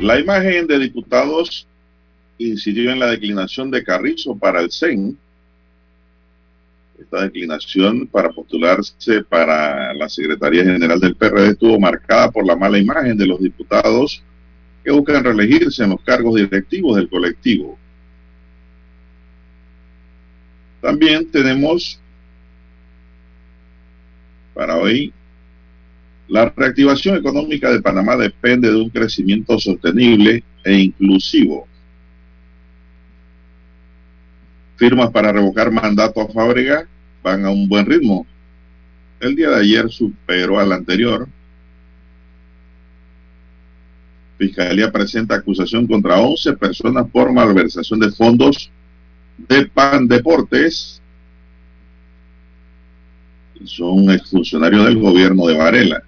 La imagen de diputados incidió en la declinación de Carrizo para el CEN. Esta declinación para postularse para la Secretaría General del PRD estuvo marcada por la mala imagen de los diputados que buscan reelegirse en los cargos directivos del colectivo. También tenemos para hoy la reactivación económica de Panamá depende de un crecimiento sostenible e inclusivo. Firmas para revocar mandato a Fábrega van a un buen ritmo. El día de ayer superó al anterior. Fiscalía presenta acusación contra 11 personas por malversación de fondos de PAN Deportes. Son exfuncionarios del gobierno de Varela.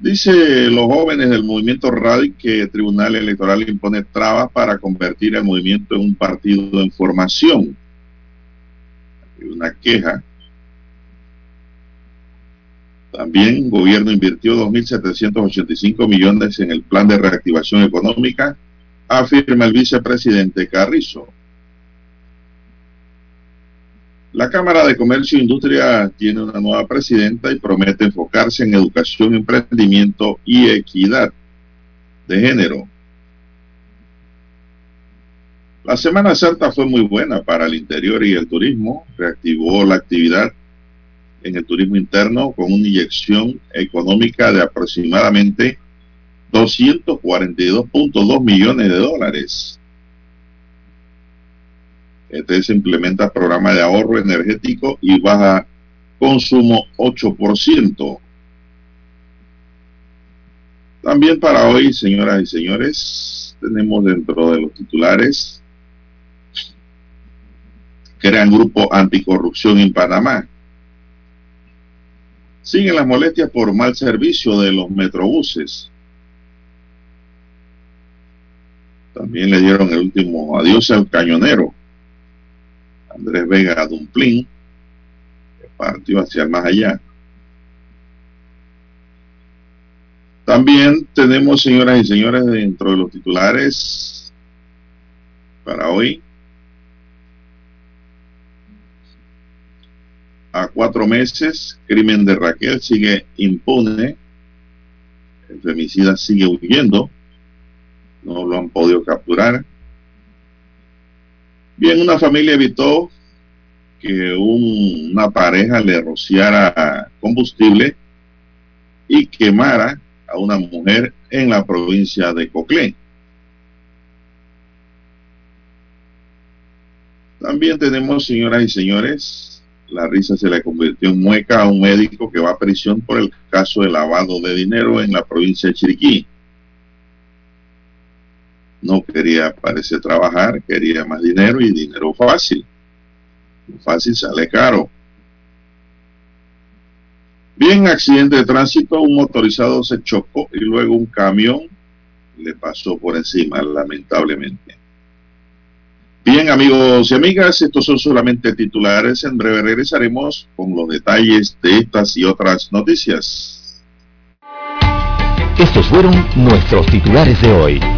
Dice los jóvenes del movimiento RADI que el Tribunal Electoral impone trabas para convertir el movimiento en un partido en formación. Hay una queja. También el gobierno invirtió 2.785 millones en el plan de reactivación económica, afirma el vicepresidente Carrizo. La Cámara de Comercio e Industria tiene una nueva presidenta y promete enfocarse en educación, emprendimiento y equidad de género. La Semana Santa fue muy buena para el interior y el turismo, reactivó la actividad en el turismo interno con una inyección económica de aproximadamente 242.2 millones de dólares. Se implementa programa de ahorro energético y baja consumo 8%. También para hoy, señoras y señores, tenemos dentro de los titulares, crean grupo anticorrupción en Panamá. Siguen las molestias por mal servicio de los metrobuses. También le dieron el último adiós al cañonero. Andrés Vega Dumplín, partió hacia el más allá. También tenemos, señoras y señores, dentro de los titulares para hoy, a cuatro meses, crimen de Raquel sigue impune, el femicida sigue huyendo, no lo han podido capturar. Bien, una familia evitó que una pareja le rociara combustible y quemara a una mujer en la provincia de Coclé. También tenemos, señoras y señores, la risa se le convirtió en mueca a un médico que va a prisión por el caso de lavado de dinero en la provincia de Chiriquí no quería, parece, trabajar, quería más dinero y dinero fácil. Fácil sale caro. Bien, accidente de tránsito, un motorizado se chocó y luego un camión le pasó por encima, lamentablemente. Bien, amigos y amigas, estos son solamente titulares. En breve regresaremos con los detalles de estas y otras noticias. Estos fueron nuestros titulares de hoy.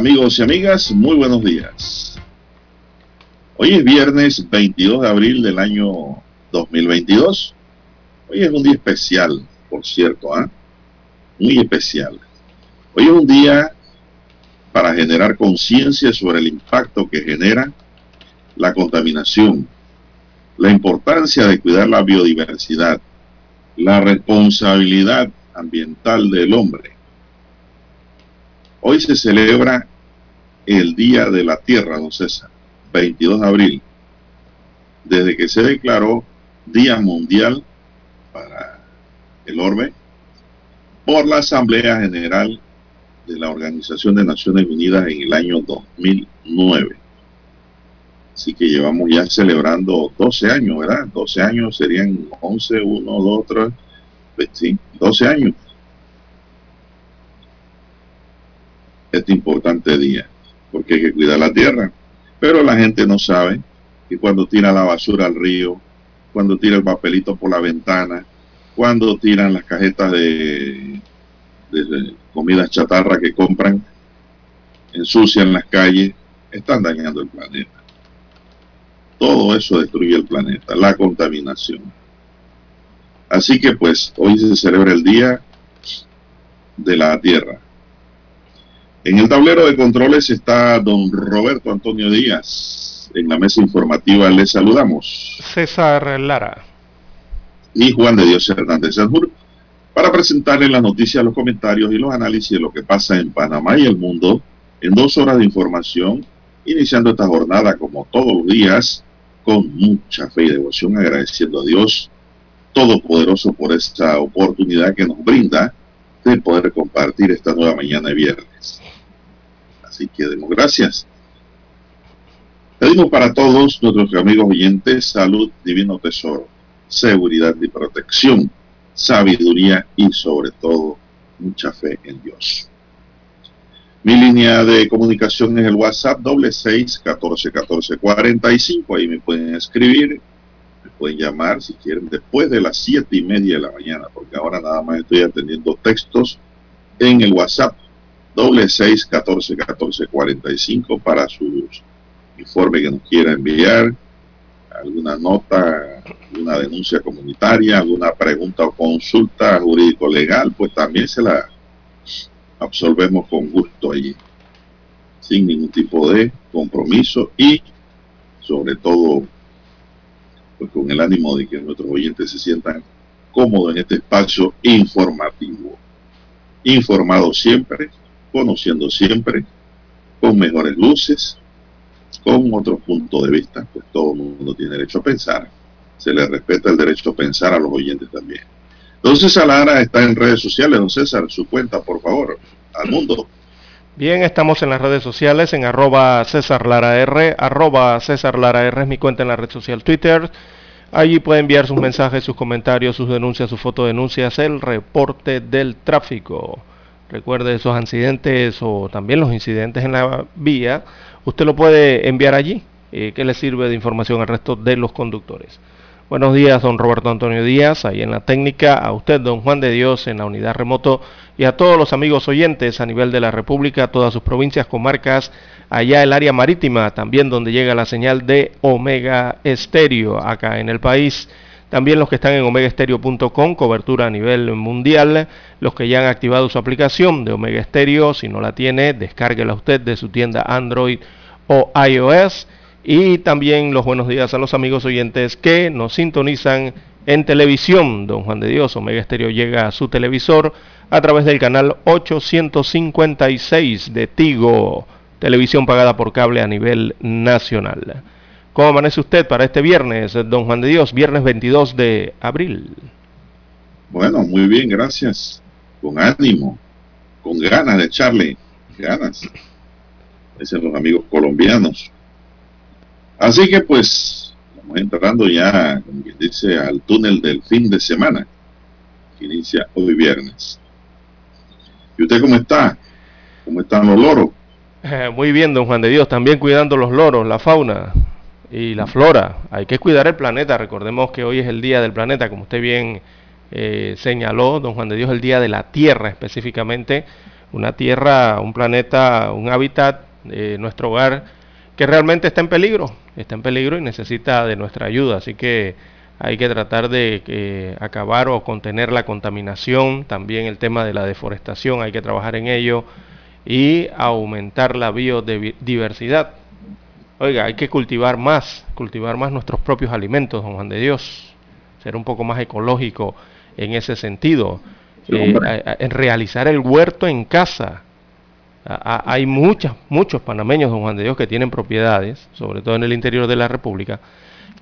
Amigos y amigas, muy buenos días. Hoy es viernes 22 de abril del año 2022. Hoy es un día especial, por cierto, ¿ah? muy especial. Hoy es un día para generar conciencia sobre el impacto que genera la contaminación, la importancia de cuidar la biodiversidad, la responsabilidad ambiental del hombre. Hoy se celebra el Día de la Tierra, don César, 22 de abril, desde que se declaró Día Mundial para el Orbe por la Asamblea General de la Organización de Naciones Unidas en el año 2009. Así que llevamos ya celebrando 12 años, ¿verdad? 12 años serían 11, 1, 2, 3, sí, 12 años. Este importante día, porque hay que cuidar la tierra. Pero la gente no sabe que cuando tira la basura al río, cuando tira el papelito por la ventana, cuando tiran las cajetas de, de comida chatarra que compran, ensucian las calles, están dañando el planeta. Todo eso destruye el planeta, la contaminación. Así que pues hoy se celebra el Día de la Tierra. En el tablero de controles está don Roberto Antonio Díaz. En la mesa informativa le saludamos. César Lara. Y Juan de Dios Hernández Sanjur para presentarle las noticias, los comentarios y los análisis de lo que pasa en Panamá y el mundo en dos horas de información, iniciando esta jornada como todos los días, con mucha fe y devoción, agradeciendo a Dios Todopoderoso por esta oportunidad que nos brinda de poder compartir esta nueva mañana de viernes. Así que demos gracias. Pedimos para todos nuestros amigos oyentes salud, divino tesoro, seguridad y protección sabiduría y sobre todo mucha fe en Dios. Mi línea de comunicación es el WhatsApp doble seis catorce catorce cuarenta y cinco. Ahí me pueden escribir, me pueden llamar si quieren después de las siete y media de la mañana, porque ahora nada más estoy atendiendo textos en el WhatsApp doble seis catorce catorce cuarenta y cinco para sus informes que nos quiera enviar, alguna nota, alguna denuncia comunitaria, alguna pregunta o consulta jurídico-legal, pues también se la absolvemos con gusto allí, sin ningún tipo de compromiso y sobre todo pues con el ánimo de que nuestros oyentes se sientan cómodos en este espacio informativo. Informado siempre, conociendo siempre, con mejores luces, con otro punto de vista, pues todo el mundo tiene derecho a pensar. Se le respeta el derecho a pensar a los oyentes también. Don César Lara está en redes sociales. Don César, su cuenta, por favor, al mundo. Bien, estamos en las redes sociales, en arroba César Lara R, arroba César Lara R es mi cuenta en la red social Twitter. Allí puede enviar sus mensajes, sus comentarios, sus denuncias, sus fotodenuncias, el reporte del tráfico. Recuerde esos accidentes o también los incidentes en la vía usted lo puede enviar allí, eh, que le sirve de información al resto de los conductores. Buenos días, don Roberto Antonio Díaz, ahí en la técnica, a usted, don Juan de Dios, en la unidad remoto, y a todos los amigos oyentes a nivel de la República, todas sus provincias, comarcas, allá el área marítima, también donde llega la señal de Omega Estéreo, acá en el país. También los que están en omegaestereo.com, cobertura a nivel mundial. Los que ya han activado su aplicación de Omega Stereo, si no la tiene, descárguela usted de su tienda Android o iOS. Y también los buenos días a los amigos oyentes que nos sintonizan en televisión. Don Juan de Dios, Omega Stereo llega a su televisor a través del canal 856 de Tigo, televisión pagada por cable a nivel nacional. ¿Cómo amanece usted para este viernes, don Juan de Dios, viernes 22 de abril? Bueno, muy bien, gracias. Con ánimo, con ganas de echarle ganas, dicen los amigos colombianos. Así que pues, vamos entrando ya, como quien dice, al túnel del fin de semana, que inicia hoy viernes. ¿Y usted cómo está? ¿Cómo están los loros? Eh, muy bien, don Juan de Dios, también cuidando los loros, la fauna y la flora. Hay que cuidar el planeta. Recordemos que hoy es el Día del Planeta, como usted bien eh, señaló, don Juan de Dios, el Día de la Tierra específicamente. Una tierra, un planeta, un hábitat, de nuestro hogar, que realmente está en peligro. Está en peligro y necesita de nuestra ayuda. Así que hay que tratar de eh, acabar o contener la contaminación, también el tema de la deforestación, hay que trabajar en ello y aumentar la biodiversidad. Oiga, hay que cultivar más, cultivar más nuestros propios alimentos, don Juan de Dios, ser un poco más ecológico en ese sentido, eh, en realizar el huerto en casa. hay muchas, muchos panameños, don Juan de Dios, que tienen propiedades, sobre todo en el interior de la República,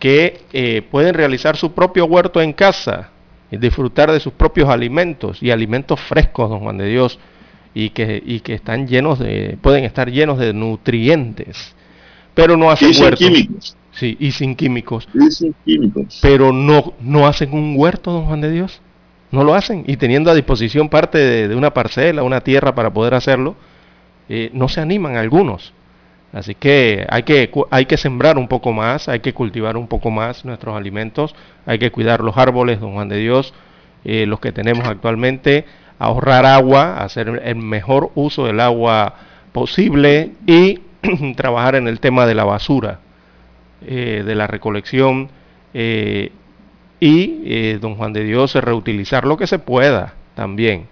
que eh, pueden realizar su propio huerto en casa y disfrutar de sus propios alimentos y alimentos frescos, don Juan de Dios, y que, y que están llenos de, pueden estar llenos de nutrientes, pero no hacen sin químicos. Sí, y sin químicos. Y sin químicos. Pero no, no hacen un huerto, don Juan de Dios. No lo hacen. Y teniendo a disposición parte de, una parcela, una tierra para poder hacerlo, eh, no se animan algunos. Así que hay, que hay que sembrar un poco más, hay que cultivar un poco más nuestros alimentos, hay que cuidar los árboles, don Juan de Dios, eh, los que tenemos actualmente, ahorrar agua, hacer el mejor uso del agua posible y trabajar en el tema de la basura, eh, de la recolección eh, y, don Juan de Dios, reutilizar lo que se pueda también.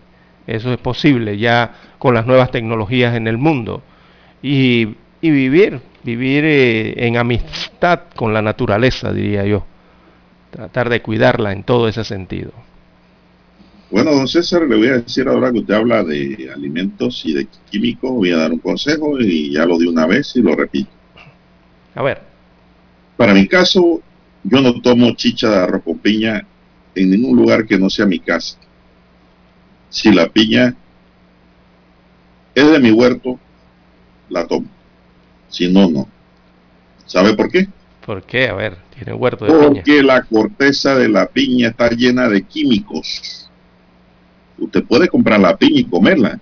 Eso es posible ya con las nuevas tecnologías en el mundo. Y y vivir, vivir eh, en amistad con la naturaleza, diría yo. Tratar de cuidarla en todo ese sentido. Bueno, don César, le voy a decir ahora que usted habla de alimentos y de químicos, voy a dar un consejo y ya lo di una vez y lo repito. A ver. Para mi caso, yo no tomo chicha de arroz con piña en ningún lugar que no sea mi casa. Si la piña es de mi huerto, la tomo. Si no, no. ¿Sabe por qué? ¿Por qué? A ver, tiene huerto de Porque piña. la corteza de la piña está llena de químicos. Usted puede comprar la piña y comerla,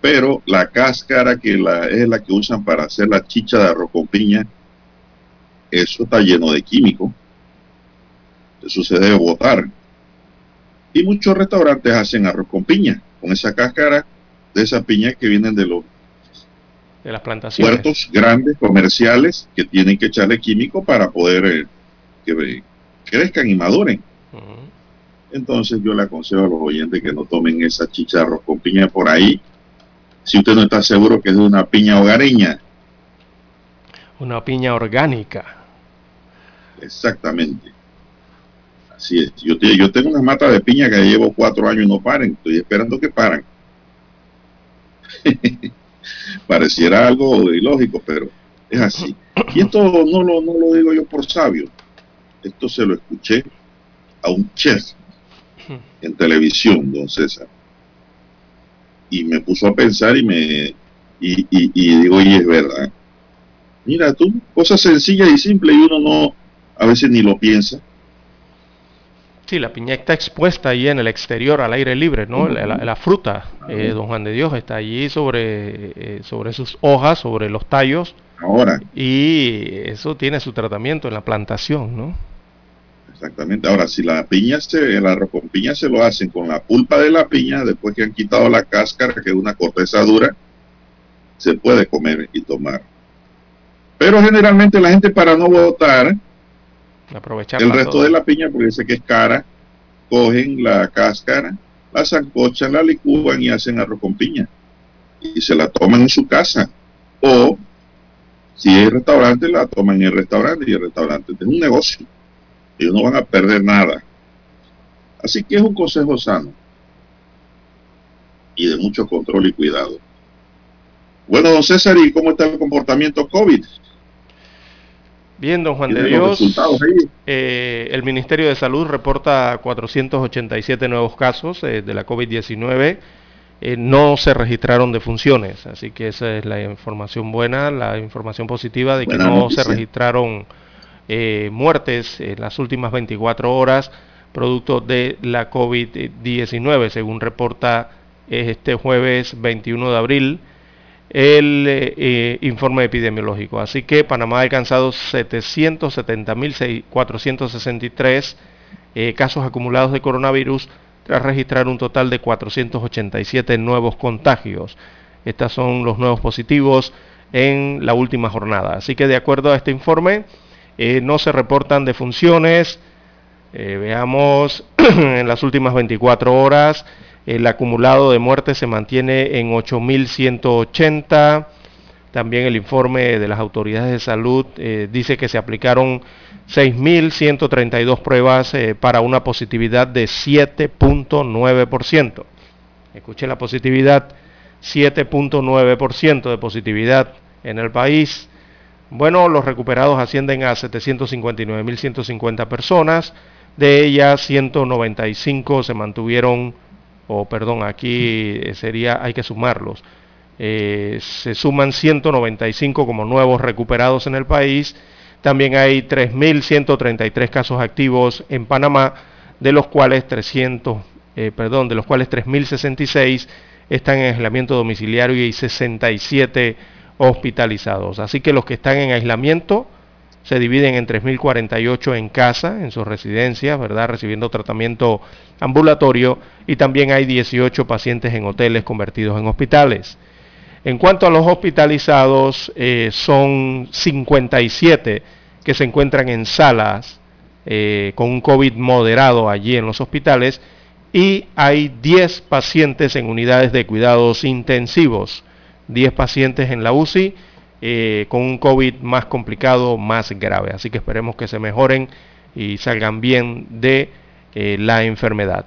pero la cáscara que la, es la que usan para hacer la chicha de arroz con piña, eso está lleno de químicos. Eso se debe botar. Y muchos restaurantes hacen arroz con piña, con esa cáscara de esa piña que vienen de los de las plantaciones. Puertos grandes, comerciales, que tienen que echarle químico para poder eh, que crezcan y maduren. Entonces yo le aconsejo a los oyentes que no tomen esa chicharro con piña por ahí, si usted no está seguro que es de una piña hogareña. Una piña orgánica. Exactamente. Así es. Yo, yo tengo una mata de piña que llevo cuatro años y no paren. Estoy esperando que paran. Pareciera algo ilógico, pero es así. Y esto no lo, no lo digo yo por sabio. Esto se lo escuché a un chef en televisión, don César. Y me puso a pensar y me y, y digo, y es verdad. Mira tú, cosas sencillas y simples y uno no, a veces ni lo piensa. Sí, la piña está expuesta ahí en el exterior, al aire libre, ¿no? La, fruta, eh, don Juan de Dios, está allí sobre, eh, sobre sus hojas, sobre los tallos. Ahora. Y eso tiene su tratamiento en la plantación, ¿no? Exactamente. Ahora, si la piña, se, el arroz con piña se lo hacen con la pulpa de la piña, después que han quitado la cáscara, que es una corteza dura, se puede comer y tomar. Pero generalmente la gente para no botar el resto de la piña, porque dice que es cara, cogen la cáscara, la zancochan, la licúan y hacen arroz con piña. Y se la toman en su casa. O, si es restaurante, la toman en el restaurante. Y el restaurante es un negocio. Ellos no van a perder nada. Así que es un consejo sano. Y de mucho control y cuidado. Bueno, don César, ¿y cómo está el comportamiento COVID? Bien, don Juan de Dios, eh, el Ministerio de Salud reporta 487 nuevos casos eh, de la COVID-19. Eh, no se registraron defunciones, así que esa es la información buena, la información positiva de que no se registraron muertes en las últimas 24 horas producto de la COVID-19, según reporta este jueves 21 de abril el eh, informe epidemiológico. Así que Panamá ha alcanzado 770.463 eh, casos acumulados de coronavirus tras registrar un total de 487 nuevos contagios. Estos son los nuevos positivos en la última jornada. Así que de acuerdo a este informe, eh, no se reportan defunciones, Eh, veamos en las últimas 24 horas, el acumulado de muertes se mantiene en 8.180. También el informe de las autoridades de salud eh, dice que se aplicaron 6.132 pruebas para una positividad de 7.9%. Escuchen la positividad, 7.9% de positividad en el país. Bueno, los recuperados ascienden a 759.150 personas. De ellas, 195 se mantuvieron, o perdón, aquí sería, hay que sumarlos. Eh, se suman 195 como nuevos recuperados en el país. También hay 3.133 casos activos en Panamá, de los cuales 300, eh, perdón, de los cuales 3.066 están en aislamiento domiciliario y 67 hospitalizados. Así que los que están en aislamiento se dividen en 3.048 en casa, en sus residencias, ¿verdad? Recibiendo tratamiento ambulatorio y también hay 18 pacientes en hoteles convertidos en hospitales. En cuanto a los hospitalizados, eh, son 57 que se encuentran en salas eh, con un COVID moderado allí en los hospitales y hay 10 pacientes en unidades de cuidados intensivos, 10 pacientes en la UCI eh, con un COVID más complicado, más grave. Así que esperemos que se mejoren y salgan bien de la enfermedad.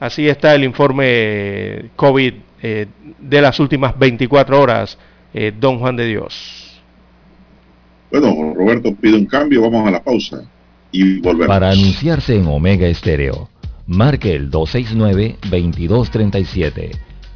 Así está el informe COVID eh, de las últimas 24 horas, eh, don Juan de Dios. Bueno, Roberto pide un cambio, vamos a la pausa y volvemos. Para anunciarse en Omega Estéreo, marque el 269-2237.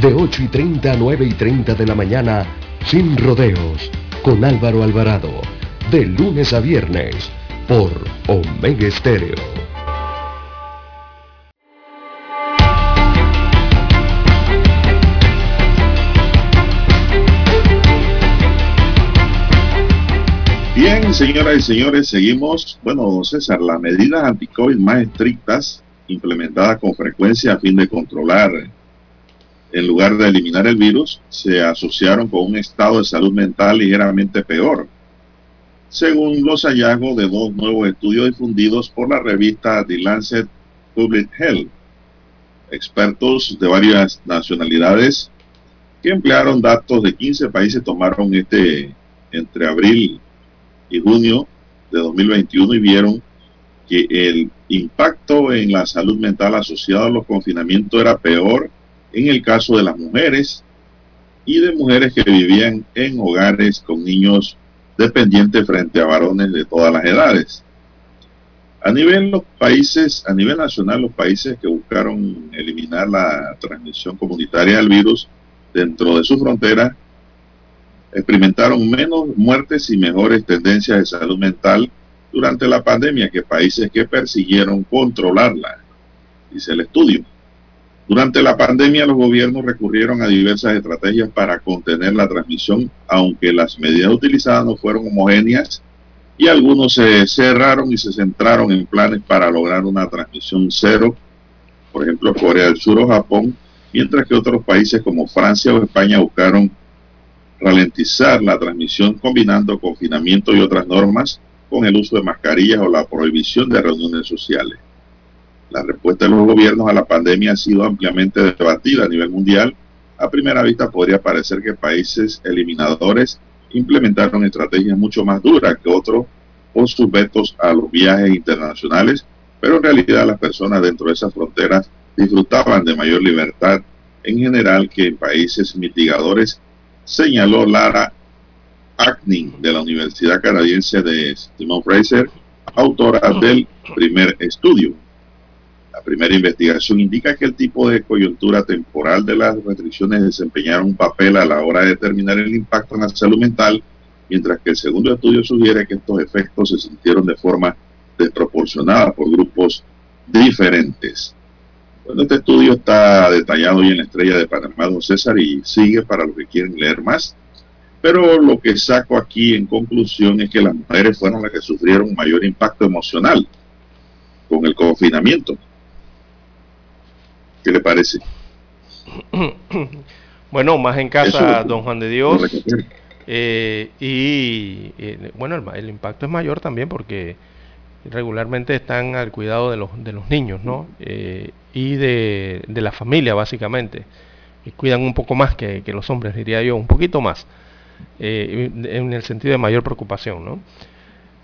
De 8 y 30 a 9 y 30 de la mañana. Sin rodeos. Con Álvaro Alvarado. De lunes a viernes por Omega Estéreo. Bien, señoras y señores, seguimos. Bueno, don César, las medidas anti-COVID más estrictas implementadas con frecuencia a fin de controlar, en lugar de eliminar el virus, se asociaron con un estado de salud mental ligeramente peor según los hallazgos de dos nuevos estudios difundidos por la revista The Lancet Public Health. Expertos de varias nacionalidades que emplearon datos de 15 países tomaron este entre abril y junio de 2021 y vieron que el impacto en la salud mental asociado a los confinamientos era peor en el caso de las mujeres y de mujeres que vivían en hogares con niños dependiente frente a varones de todas las edades. A nivel los países, a nivel nacional, los países que buscaron eliminar la transmisión comunitaria del virus dentro de su frontera experimentaron menos muertes y mejores tendencias de salud mental durante la pandemia que países que persiguieron controlarla, dice el estudio. Durante la pandemia los gobiernos recurrieron a diversas estrategias para contener la transmisión, aunque las medidas utilizadas no fueron homogéneas y algunos se cerraron y se centraron en planes para lograr una transmisión cero por ejemplo Corea del Sur o Japón, mientras que otros países como Francia o España buscaron ralentizar la transmisión combinando confinamiento y otras normas con el uso de mascarillas o la prohibición de reuniones sociales. La respuesta de los gobiernos a la pandemia ha sido ampliamente debatida a nivel mundial. A primera vista podría parecer que países eliminadores implementaron estrategias mucho más duras que otros por sus vetos a los viajes internacionales, pero en realidad las personas dentro de esas fronteras disfrutaban de mayor libertad en general que en países mitigadores, señaló Lara Acning de la Universidad Canadiense de Simon Fraser, autora del primer estudio. La primera investigación indica que el tipo de coyuntura temporal de las restricciones desempeñaron un papel a la hora de determinar el impacto en la salud mental, mientras que el segundo estudio sugiere que estos efectos se sintieron de forma desproporcionada por grupos diferentes. Bueno, este estudio está detallado hoy en la estrella de Panamá, don César, y sigue para los que quieren leer más. Pero lo que saco aquí en conclusión es que las mujeres fueron las que sufrieron mayor impacto emocional con el confinamiento. ¿Qué le parece? Bueno, más en casa, don Juan de Dios. Eh, y eh, bueno, el, el, impacto es mayor también porque regularmente están al cuidado de los, de los niños, ¿no? Eh, y de, de, la familia, básicamente. Y cuidan un poco más que, que los hombres, diría yo, un poquito más. en el sentido de mayor preocupación, ¿no?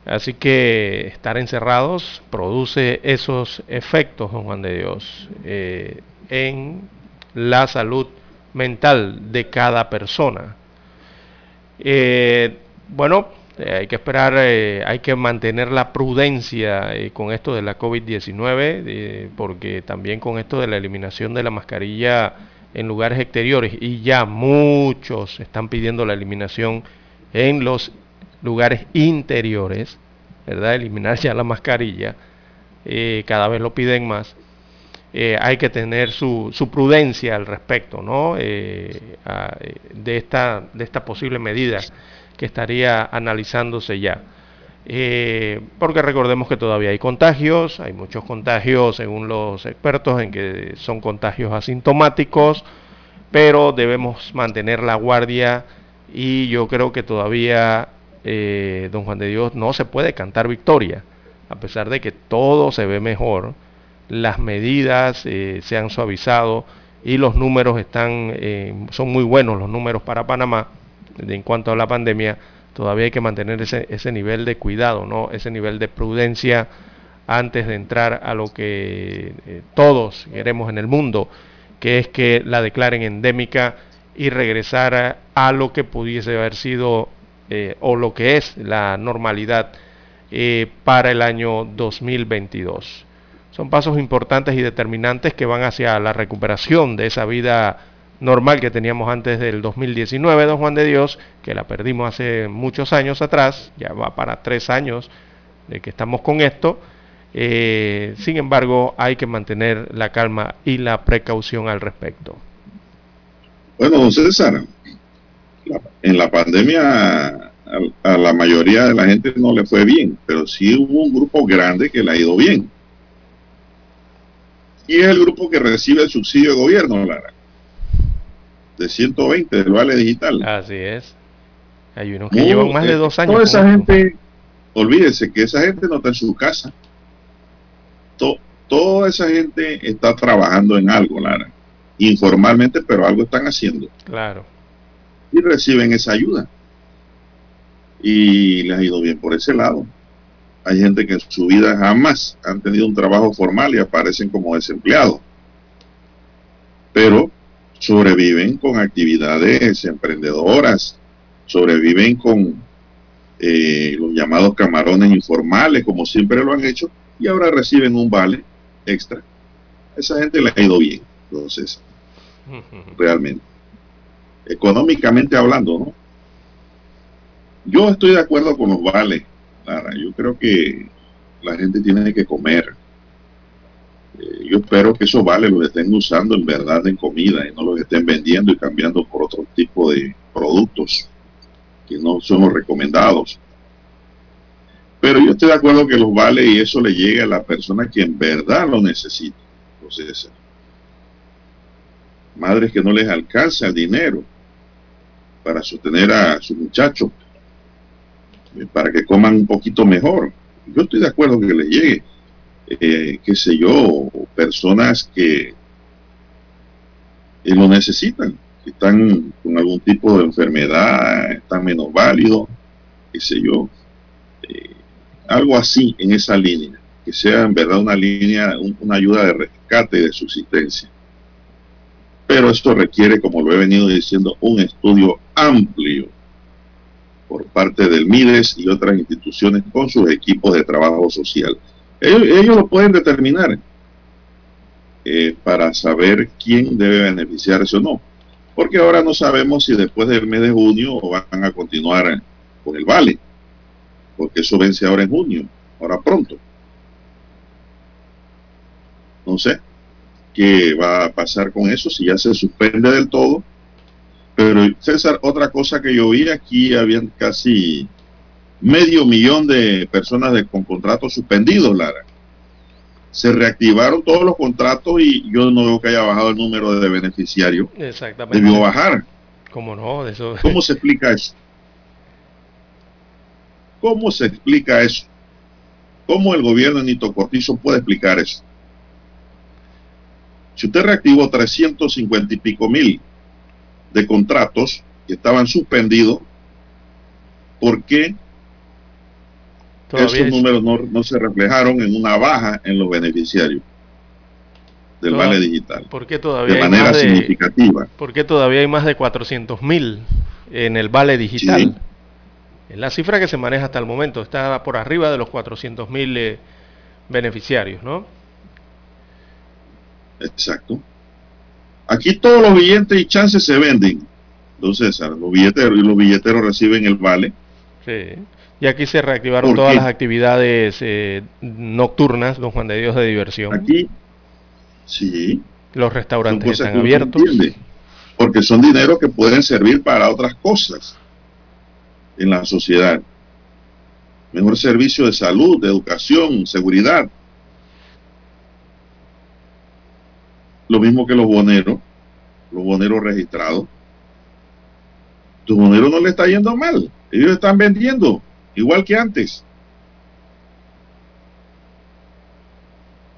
Así que estar encerrados produce esos efectos, don Juan de Dios, eh, en la salud mental de cada persona. Eh, bueno, eh, hay que esperar, hay que mantener la prudencia con esto de la COVID-19, porque también con esto de la eliminación de la mascarilla en lugares exteriores, y ya muchos están pidiendo la eliminación en los lugares interiores, ¿verdad? Eliminar ya la mascarilla, eh, cada vez lo piden más. Eh, hay que tener su, su, prudencia al respecto ¿no? Eh, a, de, esta, de esta posible medida que estaría analizándose ya. porque recordemos que todavía hay contagios, hay muchos contagios según los expertos en que son contagios asintomáticos, pero debemos mantener la guardia y yo creo que todavía eh, don Juan de Dios no se puede cantar victoria, a pesar de que todo se ve mejor, las medidas eh, se han suavizado y los números están, eh, son muy buenos los números para Panamá en cuanto a la pandemia, todavía hay que mantener ese, ese nivel de cuidado, ¿no? ese nivel de prudencia antes de entrar a lo que eh, todos queremos en el mundo, que es que la declaren endémica y regresar a, a lo que pudiese haber sido eh, o lo que es la normalidad eh, para el año 2022. Son pasos importantes y determinantes que van hacia la recuperación de esa vida normal que teníamos antes del 2019, don Juan de Dios, que la perdimos hace muchos años atrás, ya va para tres años de que estamos con esto. Eh, sin embargo, hay que mantener la calma y la precaución al respecto. Bueno, don César, en la pandemia a, a, la mayoría de la gente no le fue bien, pero sí hubo un grupo grande que le ha ido bien. Y es el grupo que recibe el subsidio de gobierno, Lara, de 120 del Vale Digital. Así es. Hay unos que no, llevan más de dos años. Toda esa gente, olvídese que esa gente no está en su casa. To, toda esa gente está trabajando en algo, Lara. Informalmente, pero algo están haciendo. Claro y reciben esa ayuda. Y les ha ido bien por ese lado. Hay gente que en su vida jamás han tenido un trabajo formal y aparecen como desempleados. Pero sobreviven con actividades emprendedoras, sobreviven con eh, los llamados camarones informales, como siempre lo han hecho, y ahora reciben un vale extra. Esa gente le ha ido bien, entonces, realmente económicamente hablando, ¿no? Yo estoy de acuerdo con los vales, Lara. Yo creo que la gente tiene que comer. Eh, yo espero que esos vales los estén usando en verdad en comida y no los estén vendiendo y cambiando por otro tipo de productos que no son los recomendados. Pero yo estoy de acuerdo que los vales y eso le llegue a la persona que en verdad lo necesita. Entonces, madres que no les alcanza el dinero para sostener a sus muchachos, eh, para que coman un poquito mejor. Yo estoy de acuerdo que les llegue, eh, qué sé yo, personas que, lo necesitan, que están con algún tipo de enfermedad, están menos válidos, qué sé yo, eh, algo así en esa línea, que sea en verdad una línea, una ayuda de rescate y de subsistencia. Pero esto requiere, como lo he venido diciendo, un estudio amplio por parte del MIDES y otras instituciones con sus equipos de trabajo social. Ellos, lo pueden determinar eh, para saber quién debe beneficiarse o no. Porque ahora no sabemos si después del mes de junio van a continuar con el vale. Porque eso vence ahora en junio, ahora pronto. No sé qué va a pasar con eso, si ya se suspende del todo. Pero César, otra cosa que yo vi aquí, habían casi medio millón de personas de, con contratos suspendidos, Lara. Se reactivaron todos los contratos y yo no veo que haya bajado el número de beneficiarios. Exactamente. Debió bajar. ¿Cómo no? Eso... ¿Cómo se explica eso? ¿Cómo se explica eso? ¿Cómo el gobierno de Nito Cortizo puede explicar eso? Si usted reactivó 350 y pico mil de contratos que estaban suspendidos, ¿por qué esos números no, se reflejaron en una baja en los beneficiarios del vale digital? ¿Por qué todavía de manera significativa. ¿Por qué todavía hay más de 400 mil en el vale digital? Es la cifra que se maneja hasta el momento, está por arriba de los 400 mil eh, beneficiarios, ¿no? Exacto. Aquí todos los billetes y chances se venden. Entonces, los billeteros y los billeteros reciben el vale. Sí. Y aquí se reactivaron todas las actividades eh, nocturnas, don Juan de Dios, de diversión. Aquí, sí. Los restaurantes están abiertos. porque son dinero que pueden servir para otras cosas en la sociedad. Mejor servicio de salud, de educación, seguridad. Lo mismo que los boneros, los boneros registrados. Los boneros no le está yendo mal. Ellos están vendiendo igual que antes.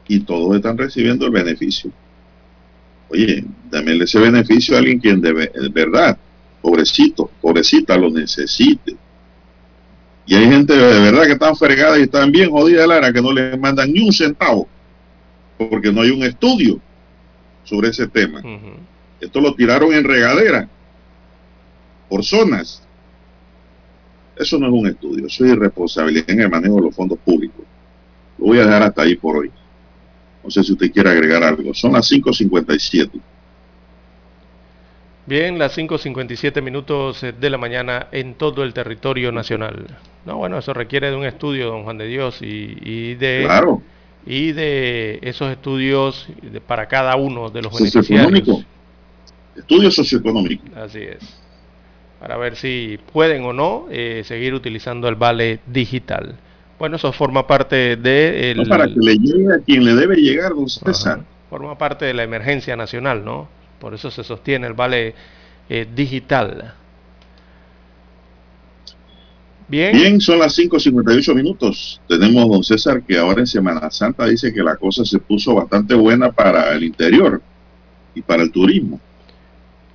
Y todos están recibiendo el beneficio. Oye, dame ese beneficio a alguien quien de, verdad, pobrecito, pobrecita, lo necesite. Y hay gente de verdad que están fregadas y están bien jodidas, Lara, que no les mandan ni un centavo, porque no hay un estudio sobre ese tema. Esto lo tiraron en regadera, por zonas. Eso no es un estudio, eso es irresponsabilidad en el manejo de los fondos públicos. Lo voy a dejar hasta ahí por hoy. No sé si usted quiere agregar algo. Son las 5.57. Bien, las 5.57 minutos de la mañana en todo el territorio nacional. No, bueno, eso requiere de un estudio, don Juan de Dios, y, de... Claro y de esos estudios para cada uno de los beneficiarios. Estudio socioeconómico. Así es. Para ver si pueden o no eh, seguir utilizando el vale digital. Bueno, eso forma parte de... El, para que le llegue a quien le debe llegar, don César. forma parte de la emergencia nacional, ¿no? Por eso se sostiene el vale eh, digital. Bien. son las 5.58 minutos. Tenemos don César que ahora en Semana Santa dice que la cosa se puso bastante buena para el interior y para el turismo.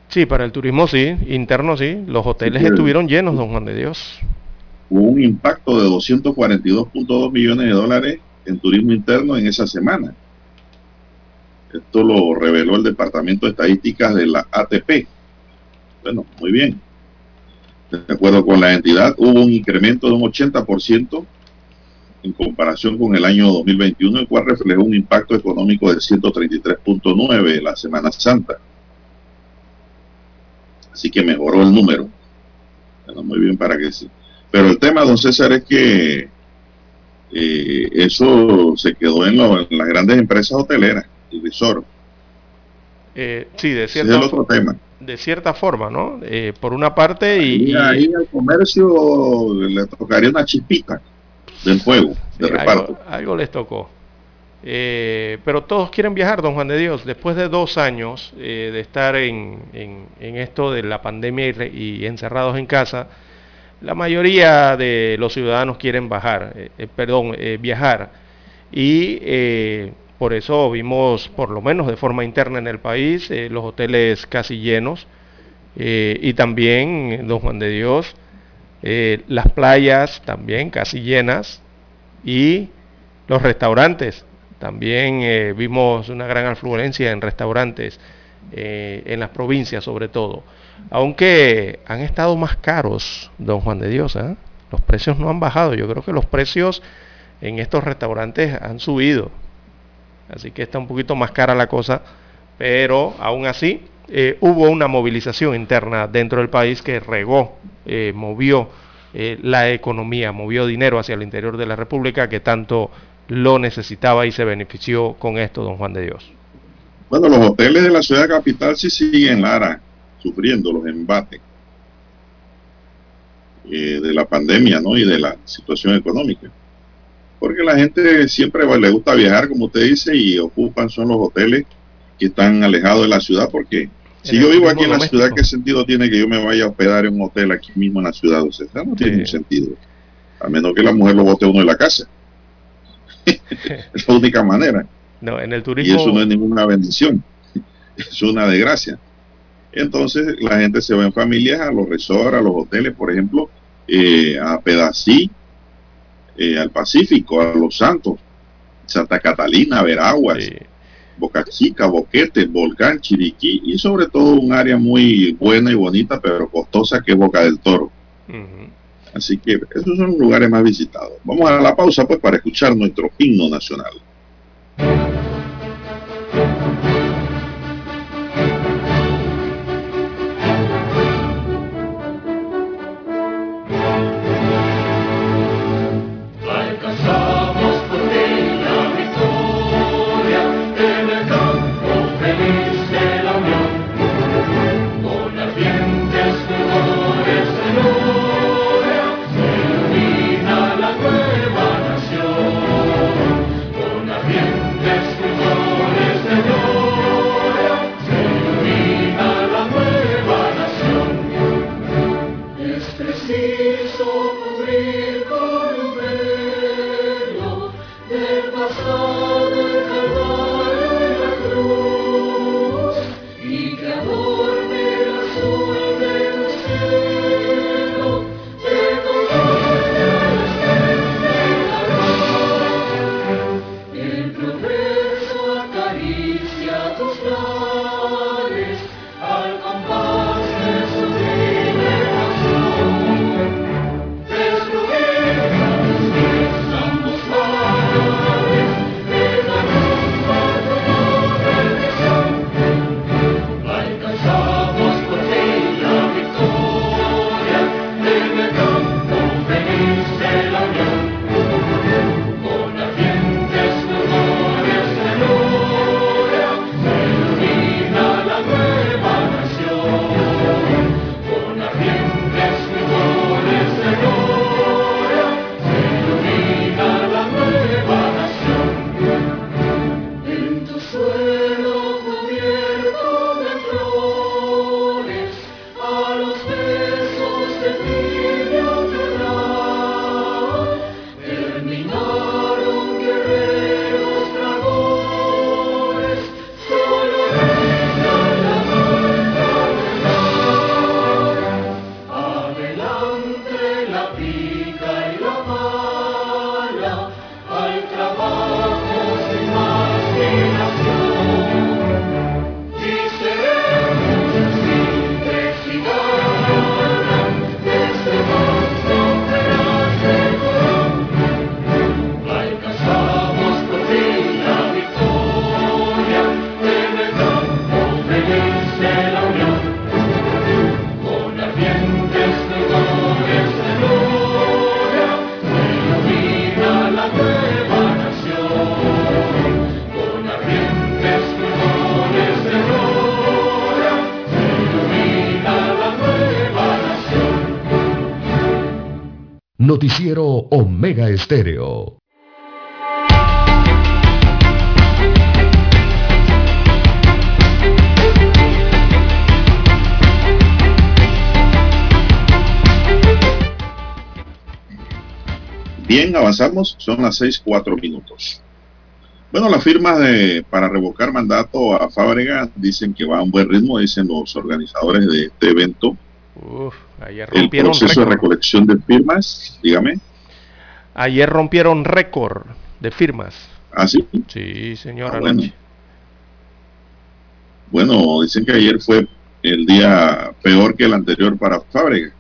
Sí, para el turismo sí, interno sí. Los hoteles estuvieron llenos, don Juan de Dios. Hubo un impacto de 242.2 millones de dólares en turismo interno en esa semana. Esto lo reveló el Departamento de Estadísticas de la ATP. Bueno, muy bien de acuerdo con la entidad, hubo un incremento de un 80% en comparación con el año 2021, el cual reflejó un impacto económico de 133.9 la Semana Santa. Así que mejoró el número. Bueno, muy bien para que sí. Pero el tema, don César, es que eh, eso se quedó en, las grandes empresas hoteleras y resort. Eh, sí, de cierto. es el otro tema de cierta forma, ¿no? Eh, por una parte y, ahí, al comercio le tocaría una chispita del fuego, de reparto. Algo, les tocó. Eh, pero todos quieren viajar, don Juan de Dios. Después de dos años eh, de estar en, en, esto de la pandemia y, encerrados en casa, la mayoría de los ciudadanos quieren bajar, eh, perdón, viajar. Y por eso vimos, por lo menos de forma interna en el país, los hoteles casi llenos. y también, don Juan de Dios, las playas también casi llenas. Y los restaurantes también eh, vimos una gran afluencia en restaurantes, eh, en las provincias sobre todo. Aunque han estado más caros, don Juan de Dios, ¿eh? los precios no han bajado. Yo creo que los precios en estos restaurantes han subido. Así que está un poquito más cara la cosa, pero aún así hubo una movilización interna dentro del país que regó, movió la economía, movió dinero hacia el interior de la República que tanto lo necesitaba y se benefició con esto, don Juan de Dios. Bueno, los hoteles de la ciudad capital sí siguen, Lara, sufriendo los embates eh, de la pandemia, ¿no? Y de la situación económica. Porque la gente siempre le gusta viajar, como usted dice, y ocupan son los hoteles que están alejados de la ciudad, porque si yo vivo aquí en la ciudad, ¿qué sentido tiene que yo me vaya a hospedar en un hotel aquí mismo en la ciudad? O sea, no tiene ningún sentido. A menos que la mujer lo bote uno en la casa. es la única manera. No, en el turismo. Y eso no es ninguna bendición, es una desgracia. Entonces la gente se va en familias a los resorts, a los hoteles, por ejemplo, eh, a Pedací, eh, al Pacífico, a Los Santos, Santa Catalina, Veraguas, Boca Chica, Boquete, Volcán, Chiriquí y sobre todo un área muy buena y bonita, pero costosa que es Boca del Toro. Así que esos son los lugares más visitados. Vamos a la pausa pues para escuchar nuestro himno nacional. Bien, avanzamos. Son las seis cuatro minutos. Bueno, las firmas de, para revocar mandato a Fábrega dicen que va a un buen ritmo, dicen los organizadores de este evento. Uf, el proceso de recolección de firmas, dígame. Ayer rompieron récord de firmas. Así. Sí, señor, Ah, bueno. dicen que ayer fue el día peor que el anterior para Fábrega.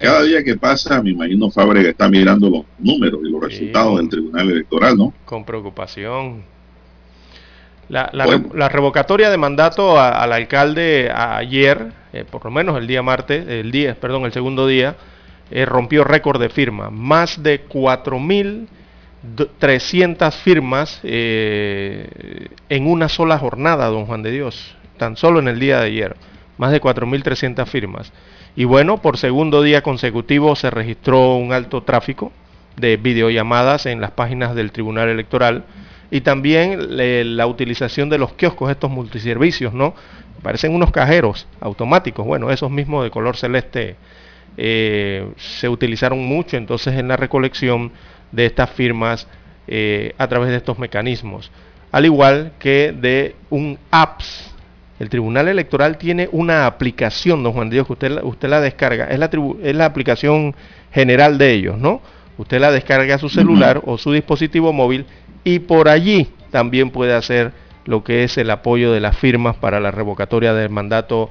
Cada día que pasa, me imagino Fábrega está mirando los números y los Sí. resultados del Tribunal Electoral, ¿no? Con preocupación. La, la Bueno. re- la revocatoria de mandato a- al alcalde a- ayer, eh, por lo menos el día martes, el día, perdón, el segundo día, eh, rompió récord de firma. Más de 4.300 firmas eh, en una sola jornada, don Juan de Dios. Tan solo en el día de ayer. Más de 4.300 firmas. Y bueno, por segundo día consecutivo se registró un alto tráfico de videollamadas en las páginas del Tribunal Electoral y también la utilización de los kioscos, estos multiservicios, ¿no? Parecen unos cajeros automáticos, bueno, esos mismos de color celeste eh, se utilizaron mucho entonces en la recolección de estas firmas eh, a través de estos mecanismos, al igual que de un apps. El Tribunal Electoral tiene una aplicación, don Juan Dios, que usted, la- usted la descarga, es la, tribu- es la aplicación general de ellos, ¿no? Usted la descarga a su celular o su dispositivo móvil y por allí también puede hacer lo que es el apoyo de las firmas para la revocatoria del mandato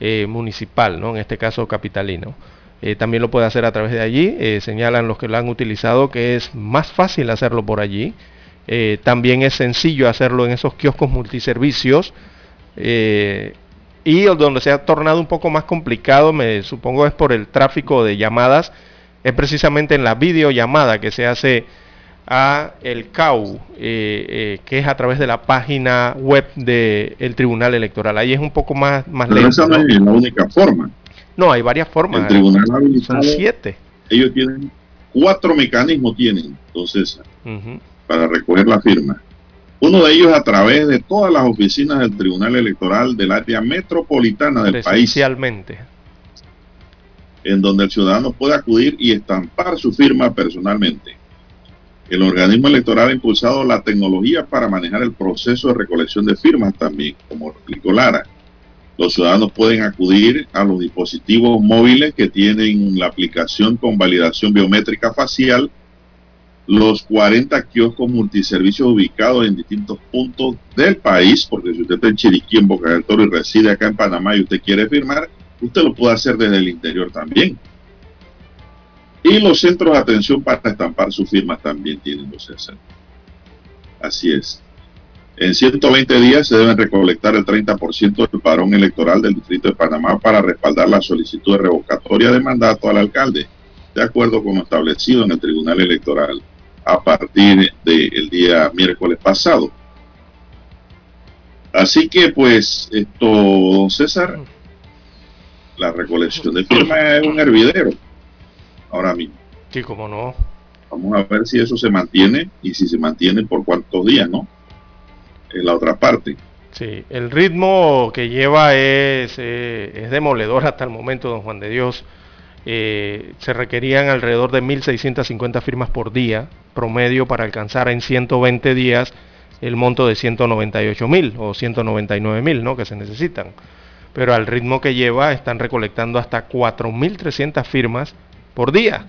eh, municipal, ¿no? en este caso capitalino. Eh, también lo puede hacer a través de allí, eh, señalan los que lo han utilizado que es más fácil hacerlo por allí. Eh, también es sencillo hacerlo en esos kioscos multiservicios. eh, y donde se ha tornado un poco más complicado, me supongo es por el tráfico de llamadas, es precisamente en la videollamada que se hace a el CAU, eh, eh, que es a través de la página web del Tribunal Electoral. Ahí es un poco más, más Pero lento. esa ¿no? es la única forma. No, hay varias formas. El Tribunal ha Son habilitado, siete. ellos tienen cuatro mecanismos tienen, entonces, para recoger la firma. Uno de ellos a través de todas las oficinas del Tribunal Electoral del área metropolitana del país, Presencialmente. en donde el ciudadano puede acudir y estampar su firma personalmente. El organismo electoral ha impulsado la tecnología para manejar el proceso de recolección de firmas también, como explicó Lara. Los ciudadanos pueden acudir a los dispositivos móviles que tienen la aplicación con validación biométrica facial, los 40 kioscos multiservicios ubicados en distintos puntos del país, porque si usted está en Chiriquí, en Boca del Toro y reside acá en Panamá y usted quiere firmar, usted lo puede hacer desde el interior también. Y los centros de atención para estampar sus firmas también tienen los centros. Así es. En 120 días se deben recolectar el 30% del padrón electoral del Distrito de Panamá para respaldar la solicitud de revocatoria de mandato al alcalde, de acuerdo con lo establecido en el Tribunal Electoral a partir del día miércoles pasado. Así que pues esto, don César, la recolección de firmas es un hervidero ahora mismo. Sí, como no. Vamos a ver si eso se mantiene y si se mantiene por cuántos días, ¿no? Es la otra parte. Sí, el ritmo que lleva es, eh, es demoledor hasta el momento, don Juan de Dios. Eh, se requerían alrededor de 1.650 firmas por día, promedio para alcanzar en 120 días el monto de 198.000 o 199.000 ¿no? que se necesitan. Pero al ritmo que lleva están recolectando hasta 4.300 firmas por día.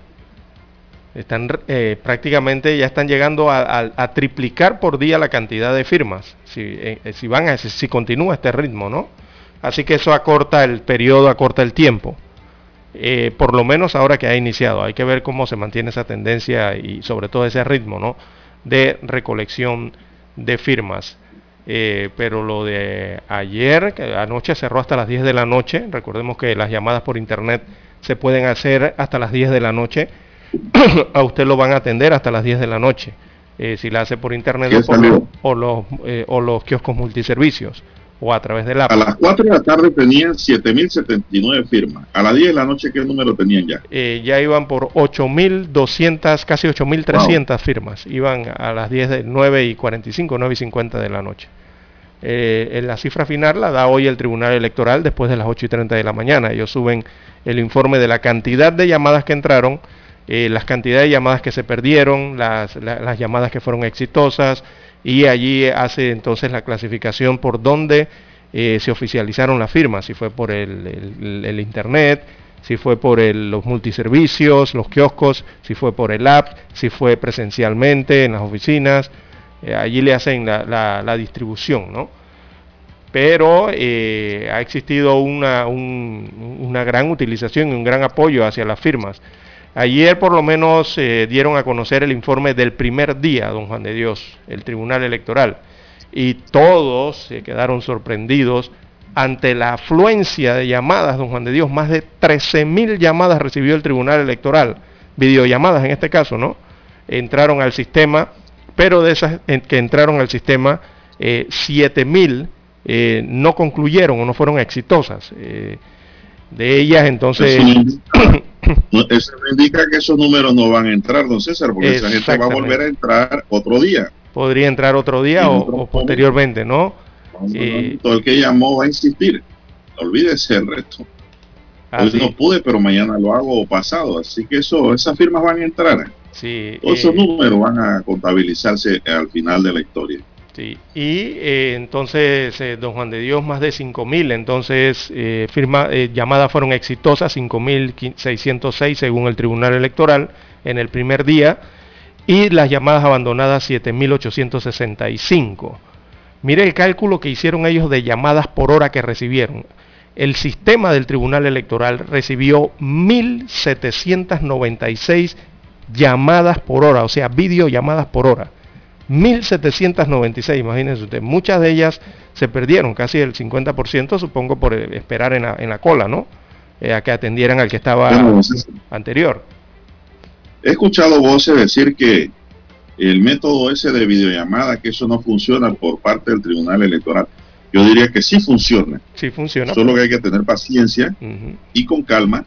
Están eh, prácticamente ya están llegando a, triplicar por día la cantidad de firmas. Si, eh, eh, si van a, si, si continúa este ritmo, ¿no? Así que eso acorta el periodo, acorta el tiempo. Por lo menos ahora que ha iniciado. Hay que ver cómo se mantiene esa tendencia y sobre todo ese ritmo, ¿no? De recolección de firmas. Pero lo de ayer, que anoche cerró hasta las 10 de la noche. Recordemos que las llamadas por internet se pueden hacer hasta las 10 de la noche. a usted lo van a atender hasta las 10 de la noche. Eh, si la hace por internet ¿Qué o, por los, o, los, eh, o los kioscos multiservicios o a través del app. A las 4 de la tarde tenían 7.079 firmas. A las 10 de la noche, ¿qué número tenían ya? eh, ya iban por 8.200, casi 8.300 firmas. Iban a las 10 de 9 y 45, 9 y 50 de la noche. Eh, en la cifra final la da hoy el Tribunal Electoral después de las 8 y 30 de la mañana. Ellos suben el informe de la cantidad de llamadas que entraron eh, las cantidades de llamadas que se perdieron, las, llamadas que fueron exitosas, y allí hace entonces la clasificación por dónde eh, se oficializaron las firmas, si fue por el, Internet, si fue por los multiservicios, los kioscos, si fue por el app, si fue presencialmente en las oficinas, eh, allí le hacen la, distribución, ¿no? Pero ha existido una, una gran utilización y un gran apoyo hacia las firmas. Ayer por lo menos eh, dieron a conocer el informe del primer día, don Juan de Dios, el Tribunal Electoral, y todos se quedaron sorprendidos ante la afluencia de llamadas, don Juan de Dios, más de 13.000 llamadas recibió el Tribunal Electoral, videollamadas en este caso, ¿no? Entraron al sistema, pero de esas que entraron al sistema, eh, 7.000 eh, no concluyeron o no fueron exitosas. Eh, de ellas entonces... Eso indica que esos números no van a entrar, don César, porque esa gente va a volver a entrar otro día. Podría entrar otro día o, posteriormente, ¿no? todo el que llamó va a insistir. olvídese el resto. Hoy no pude, pero mañana lo hago pasado. Así que eso, esas firmas van a entrar. Sí, Todos esos eh, números van a contabilizarse al final de la historia. Sí, y eh, entonces, eh, don Juan de Dios, más de 5.000, entonces eh, firma, llamadas fueron exitosas, 5.606 según el Tribunal Electoral en el primer día, y las llamadas abandonadas 7.865. Mire el cálculo que hicieron ellos de llamadas por hora que recibieron. El sistema del Tribunal Electoral recibió 1.796 llamadas por hora, o sea, videollamadas por hora 1796, imagínense usted. Muchas de ellas se perdieron, casi el 50%, supongo, por esperar en la, en la cola, ¿no? Eh, a que atendieran al que estaba anterior. He escuchado voces decir que el método ese de videollamada, que eso no funciona por parte del Tribunal Electoral. Yo diría que sí funciona. Sí funciona. Solo que hay que tener paciencia y con calma,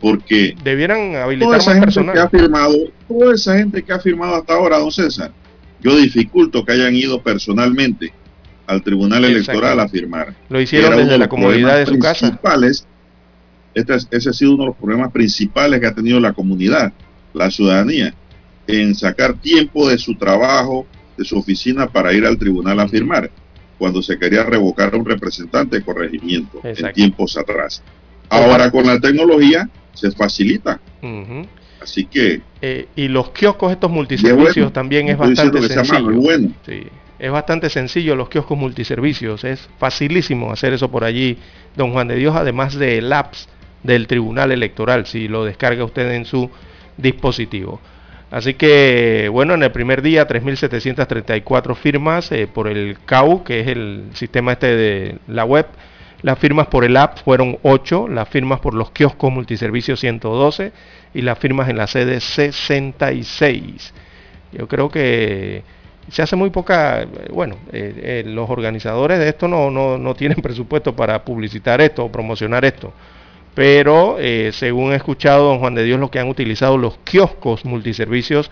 porque debieran habilitar toda esa gente que ha firmado, toda esa gente que ha firmado hasta ahora, don César, yo dificulto que hayan ido personalmente al Tribunal Electoral a firmar. Lo hicieron desde la comodidad de su casa. Este, ese ha sido uno de los problemas principales que ha tenido la comunidad, la ciudadanía, en sacar tiempo de su trabajo, de su oficina para ir al tribunal a firmar, cuando se quería revocar a un representante de corregimiento en tiempos atrás. Ahora con la tecnología se facilita. Así que... Eh, y los kioscos estos multiservicios también es bastante sencillo. es bastante sencillo los kioscos multiservicios. Es facilísimo hacer eso por allí, don Juan de Dios, además del apps del Tribunal Electoral, si lo descarga usted en su dispositivo. Así que, bueno, en el primer día 3.734 firmas eh, por el CAU, que es el sistema este de la web. Las firmas por el app fueron 8, las firmas por los kioscos multiservicios 112 y las firmas en la sede 66. Yo creo que se hace muy poca, bueno, eh, eh, los organizadores de esto no, no, tienen presupuesto para publicitar esto o promocionar esto. Pero eh, según he escuchado, don Juan de Dios, lo que han utilizado los kioscos multiservicios,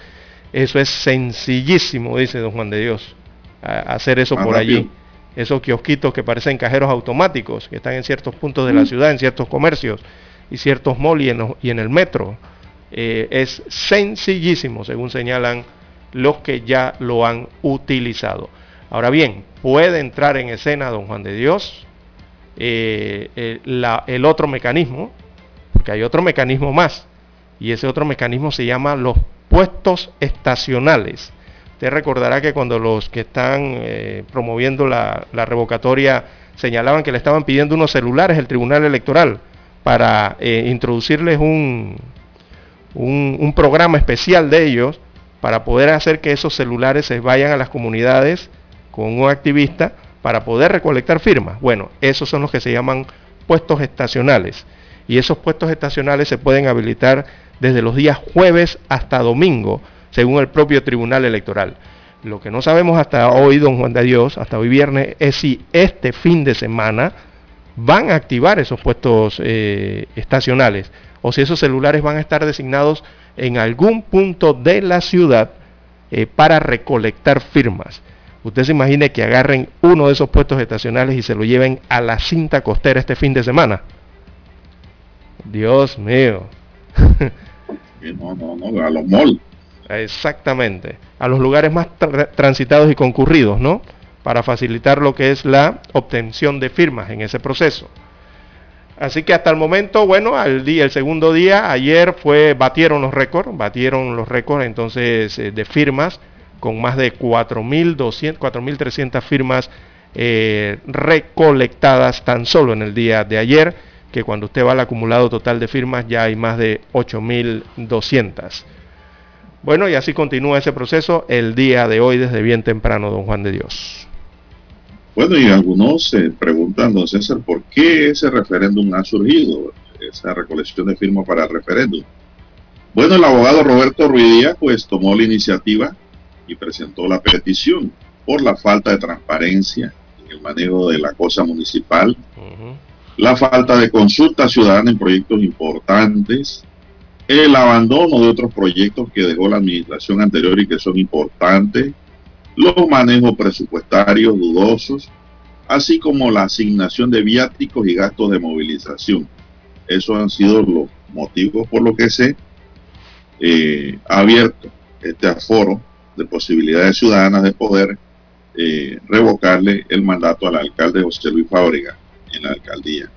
eso es sencillísimo, dice don Juan de Dios, hacer eso por allí. Esos kiosquitos que parecen cajeros automáticos, que están en ciertos puntos de la ciudad, en ciertos comercios y ciertos malls y en el metro. Eh, es sencillísimo, según señalan los que ya lo han utilizado. Ahora bien, puede entrar en escena don Juan de Dios eh, eh, el otro mecanismo, porque hay otro mecanismo más, y ese otro mecanismo se llama los puestos estacionales. Usted recordará que cuando los que están promoviendo la, la, revocatoria señalaban que le estaban pidiendo unos celulares el Tribunal Electoral para introducirles un, un, programa especial de ellos para poder hacer que esos celulares se vayan a las comunidades con un activista para poder recolectar firmas. Bueno, esos son los que se llaman puestos estacionales. Y esos puestos estacionales se pueden habilitar desde los días jueves hasta domingo, según el propio Tribunal Electoral. Lo que no sabemos hasta hoy, don Juan de Dios, hasta hoy viernes, es si este fin de semana van a activar esos puestos eh, estacionales o si esos celulares van a estar designados en algún punto de la ciudad eh, para recolectar firmas. Usted se imagine que agarren uno de esos puestos estacionales y se lo lleven a la cinta costera este fin de semana. Dios mío. no, no, no, a los malls. Exactamente, a los lugares más transitados y concurridos, ¿no? Para facilitar lo que es la obtención de firmas en ese proceso. Así que hasta el momento, bueno, al día, el segundo día, ayer fue, batieron los récords, batieron los récords entonces eh, de firmas, con más de 4.200, 4.300 firmas eh, recolectadas tan solo en el día de ayer, que cuando usted va al acumulado total de firmas ya hay más de 8.200. Bueno, y así continúa ese proceso el día de hoy desde bien temprano, don Juan de Dios. Bueno, y algunos se preguntan, don César, ¿por qué ese referéndum ha surgido? Esa recolección de firmas para el referéndum. Bueno, el abogado Roberto Ruidía pues tomó la iniciativa y presentó la petición por la falta de transparencia en el manejo de la cosa municipal, la falta de consulta ciudadana en proyectos importantes, el abandono de otros proyectos que dejó la administración anterior y que son importantes, los manejos presupuestarios dudosos, así como la asignación de viáticos y gastos de movilización. Esos han sido los motivos por los que se eh, ha abierto este aforo de posibilidades ciudadanas de poder eh, revocarle el mandato al alcalde José Luis Fábrega en la alcaldía.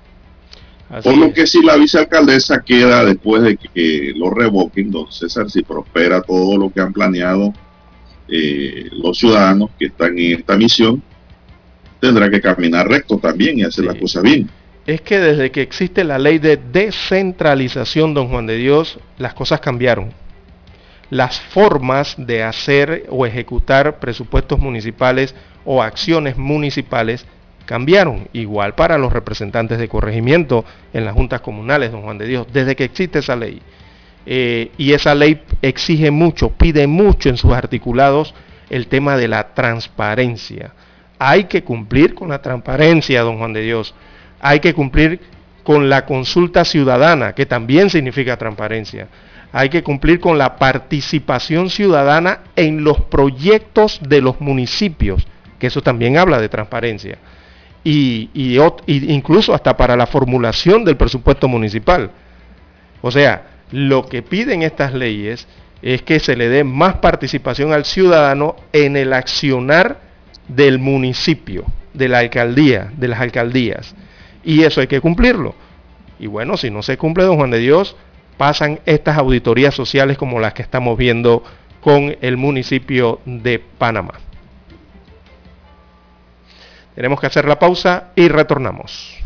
Por lo que si la vicealcaldesa queda después de que lo revoquen, don César, si prospera todo lo que han planeado eh, los ciudadanos que están en esta misión, tendrá que caminar recto también y hacer las cosas bien. Es que desde que existe la ley de descentralización, don Juan de Dios, las cosas cambiaron. Las formas de hacer o ejecutar presupuestos municipales o acciones municipales cambiaron. Igual para los representantes de corregimiento en las juntas comunales, don Juan de Dios, desde que existe esa ley. Eh, y esa ley exige mucho, pide mucho en sus articulados el tema de la transparencia. Hay que cumplir con la transparencia, don Juan de Dios. Hay que cumplir con la consulta ciudadana, que también significa transparencia. Hay que cumplir con la participación ciudadana en los proyectos de los municipios, que eso también habla de transparencia y, incluso hasta para la formulación del presupuesto municipal. O sea, lo que piden estas leyes es que se le dé más participación al ciudadano en el accionar del municipio, de la alcaldía, de las alcaldías. Y eso hay que cumplirlo. Y bueno, si no se cumple, don Juan de Dios, pasan estas auditorías sociales como las que estamos viendo con el municipio de Panamá. Tenemos que hacer la pausa y retornamos.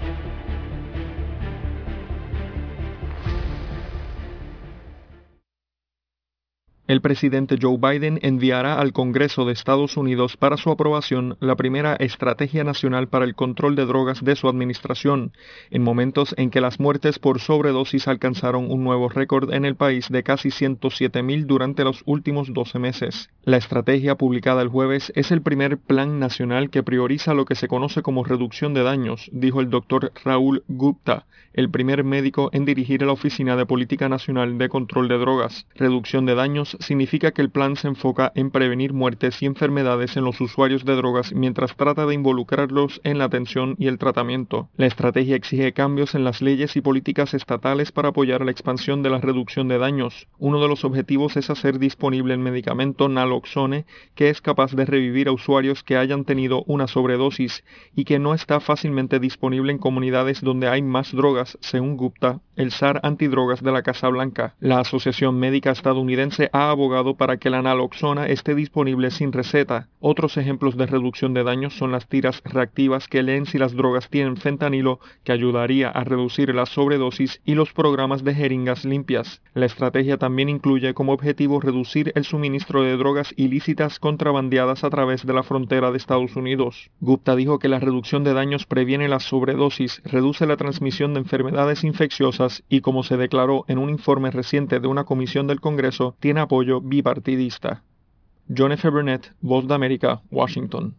El presidente Joe Biden enviará al Congreso de Estados Unidos para su aprobación la primera estrategia nacional para el control de drogas de su administración, en momentos en que las muertes por sobredosis alcanzaron un nuevo récord en el país de casi 107.000 durante los últimos 12 meses. La estrategia publicada el jueves es el primer plan nacional que prioriza lo que se conoce como reducción de daños, dijo el doctor Raúl Gupta, el primer médico en dirigir la Oficina de Política Nacional de Control de Drogas. Reducción de daños significa que el plan se enfoca en prevenir muertes y enfermedades en los usuarios de drogas mientras trata de involucrarlos en la atención y el tratamiento. La estrategia exige cambios en las leyes y políticas estatales para apoyar la expansión de la reducción de daños. Uno de los objetivos es hacer disponible el medicamento naloxone que es capaz de revivir a usuarios que hayan tenido una sobredosis y que no está fácilmente disponible en comunidades donde hay más drogas, según Gupta, el SAR antidrogas de la Casa Blanca. La Asociación Médica Estadounidense ha abogado para que la naloxona esté disponible sin receta. Otros ejemplos de reducción de daños son las tiras reactivas que leen si las drogas tienen fentanilo, que ayudaría a reducir la sobredosis, y los programas de jeringas limpias. La estrategia también incluye como objetivo reducir el suministro de drogas ilícitas contrabandeadas a través de la frontera de Estados Unidos. Gupta dijo que la reducción de daños previene la sobredosis, reduce la transmisión de enfermedades infecciosas y, como se declaró en un informe reciente de una comisión del Congreso, tiene apoyo bipartidista. John F. Burnett, Voz de América, Washington.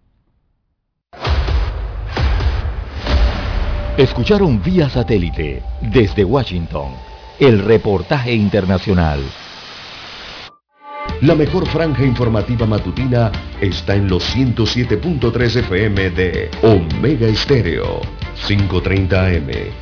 Escucharon vía satélite desde Washington el reportaje internacional. La mejor franja informativa matutina está en los 107.3 FM de Omega Estéreo, 530 AM.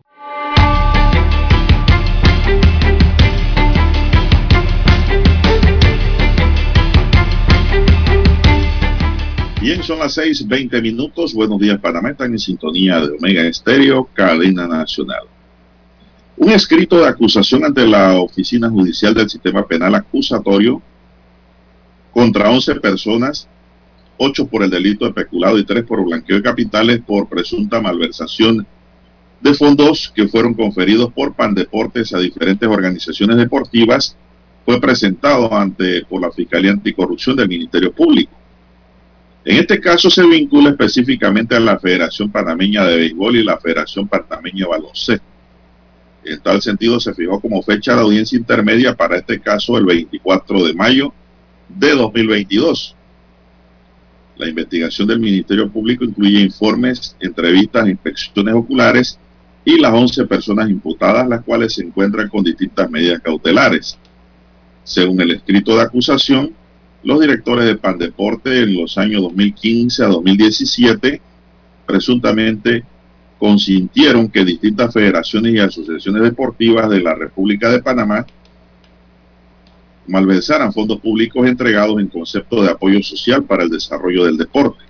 Bien, son las 6:20 minutos. Buenos días, Panamá. Están en sintonía de Omega Estéreo, cadena nacional. Un escrito de acusación ante la Oficina Judicial del Sistema Penal acusatorio contra 11 personas, 8 por el delito de peculado y 3 por blanqueo de capitales por presunta malversación de fondos que fueron conferidos por Pandeportes a diferentes organizaciones deportivas, fue presentado ante por la Fiscalía Anticorrupción del Ministerio Público. En este caso se vincula específicamente a la Federación Panameña de Béisbol y la Federación Panameña de Baloncesto. En tal sentido se fijó como fecha de audiencia intermedia para este caso el 24 de mayo de 2022. La investigación del Ministerio Público incluye informes, entrevistas, inspecciones oculares y las 11 personas imputadas, las cuales se encuentran con distintas medidas cautelares. Según el escrito de acusación, los directores de Pandeporte en los años 2015 a 2017 presuntamente consintieron que distintas federaciones y asociaciones deportivas de la República de Panamá malversaran fondos públicos entregados en concepto de apoyo social para el desarrollo del deporte.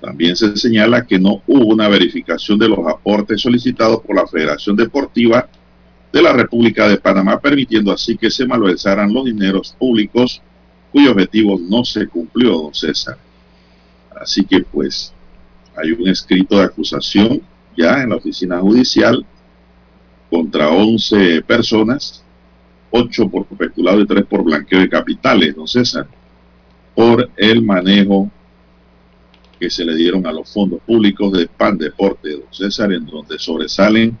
También se señala que no hubo una verificación de los aportes solicitados por la Federación Deportiva de la República de Panamá, permitiendo así que se malversaran los dineros públicos cuyo objetivo no se cumplió, don César. Así que pues hay un escrito de acusación ya en la oficina judicial contra 11 personas, 8 por peculado y 3 por blanqueo de capitales, don César, por el manejo que se le dieron a los fondos públicos de PAN Deporte, don César, en donde sobresalen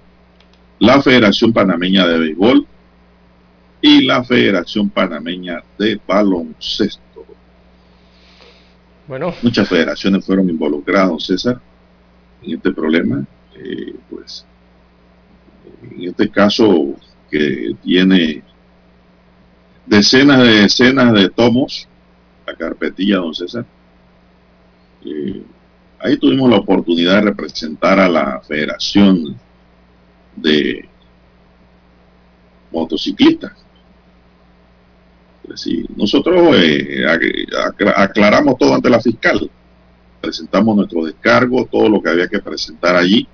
la Federación Panameña de Béisbol, y la Federación Panameña de Baloncesto. Bueno. Muchas federaciones fueron involucradas, César, en este problema. Eh, pues, en este caso que tiene decenas de decenas de tomos, la carpetilla, don César. Eh, ahí tuvimos la oportunidad de representar a la Federación de Motociclistas nosotros eh, aclaramos todo ante la fiscal, presentamos nuestro descargo, todo lo que había que presentar allí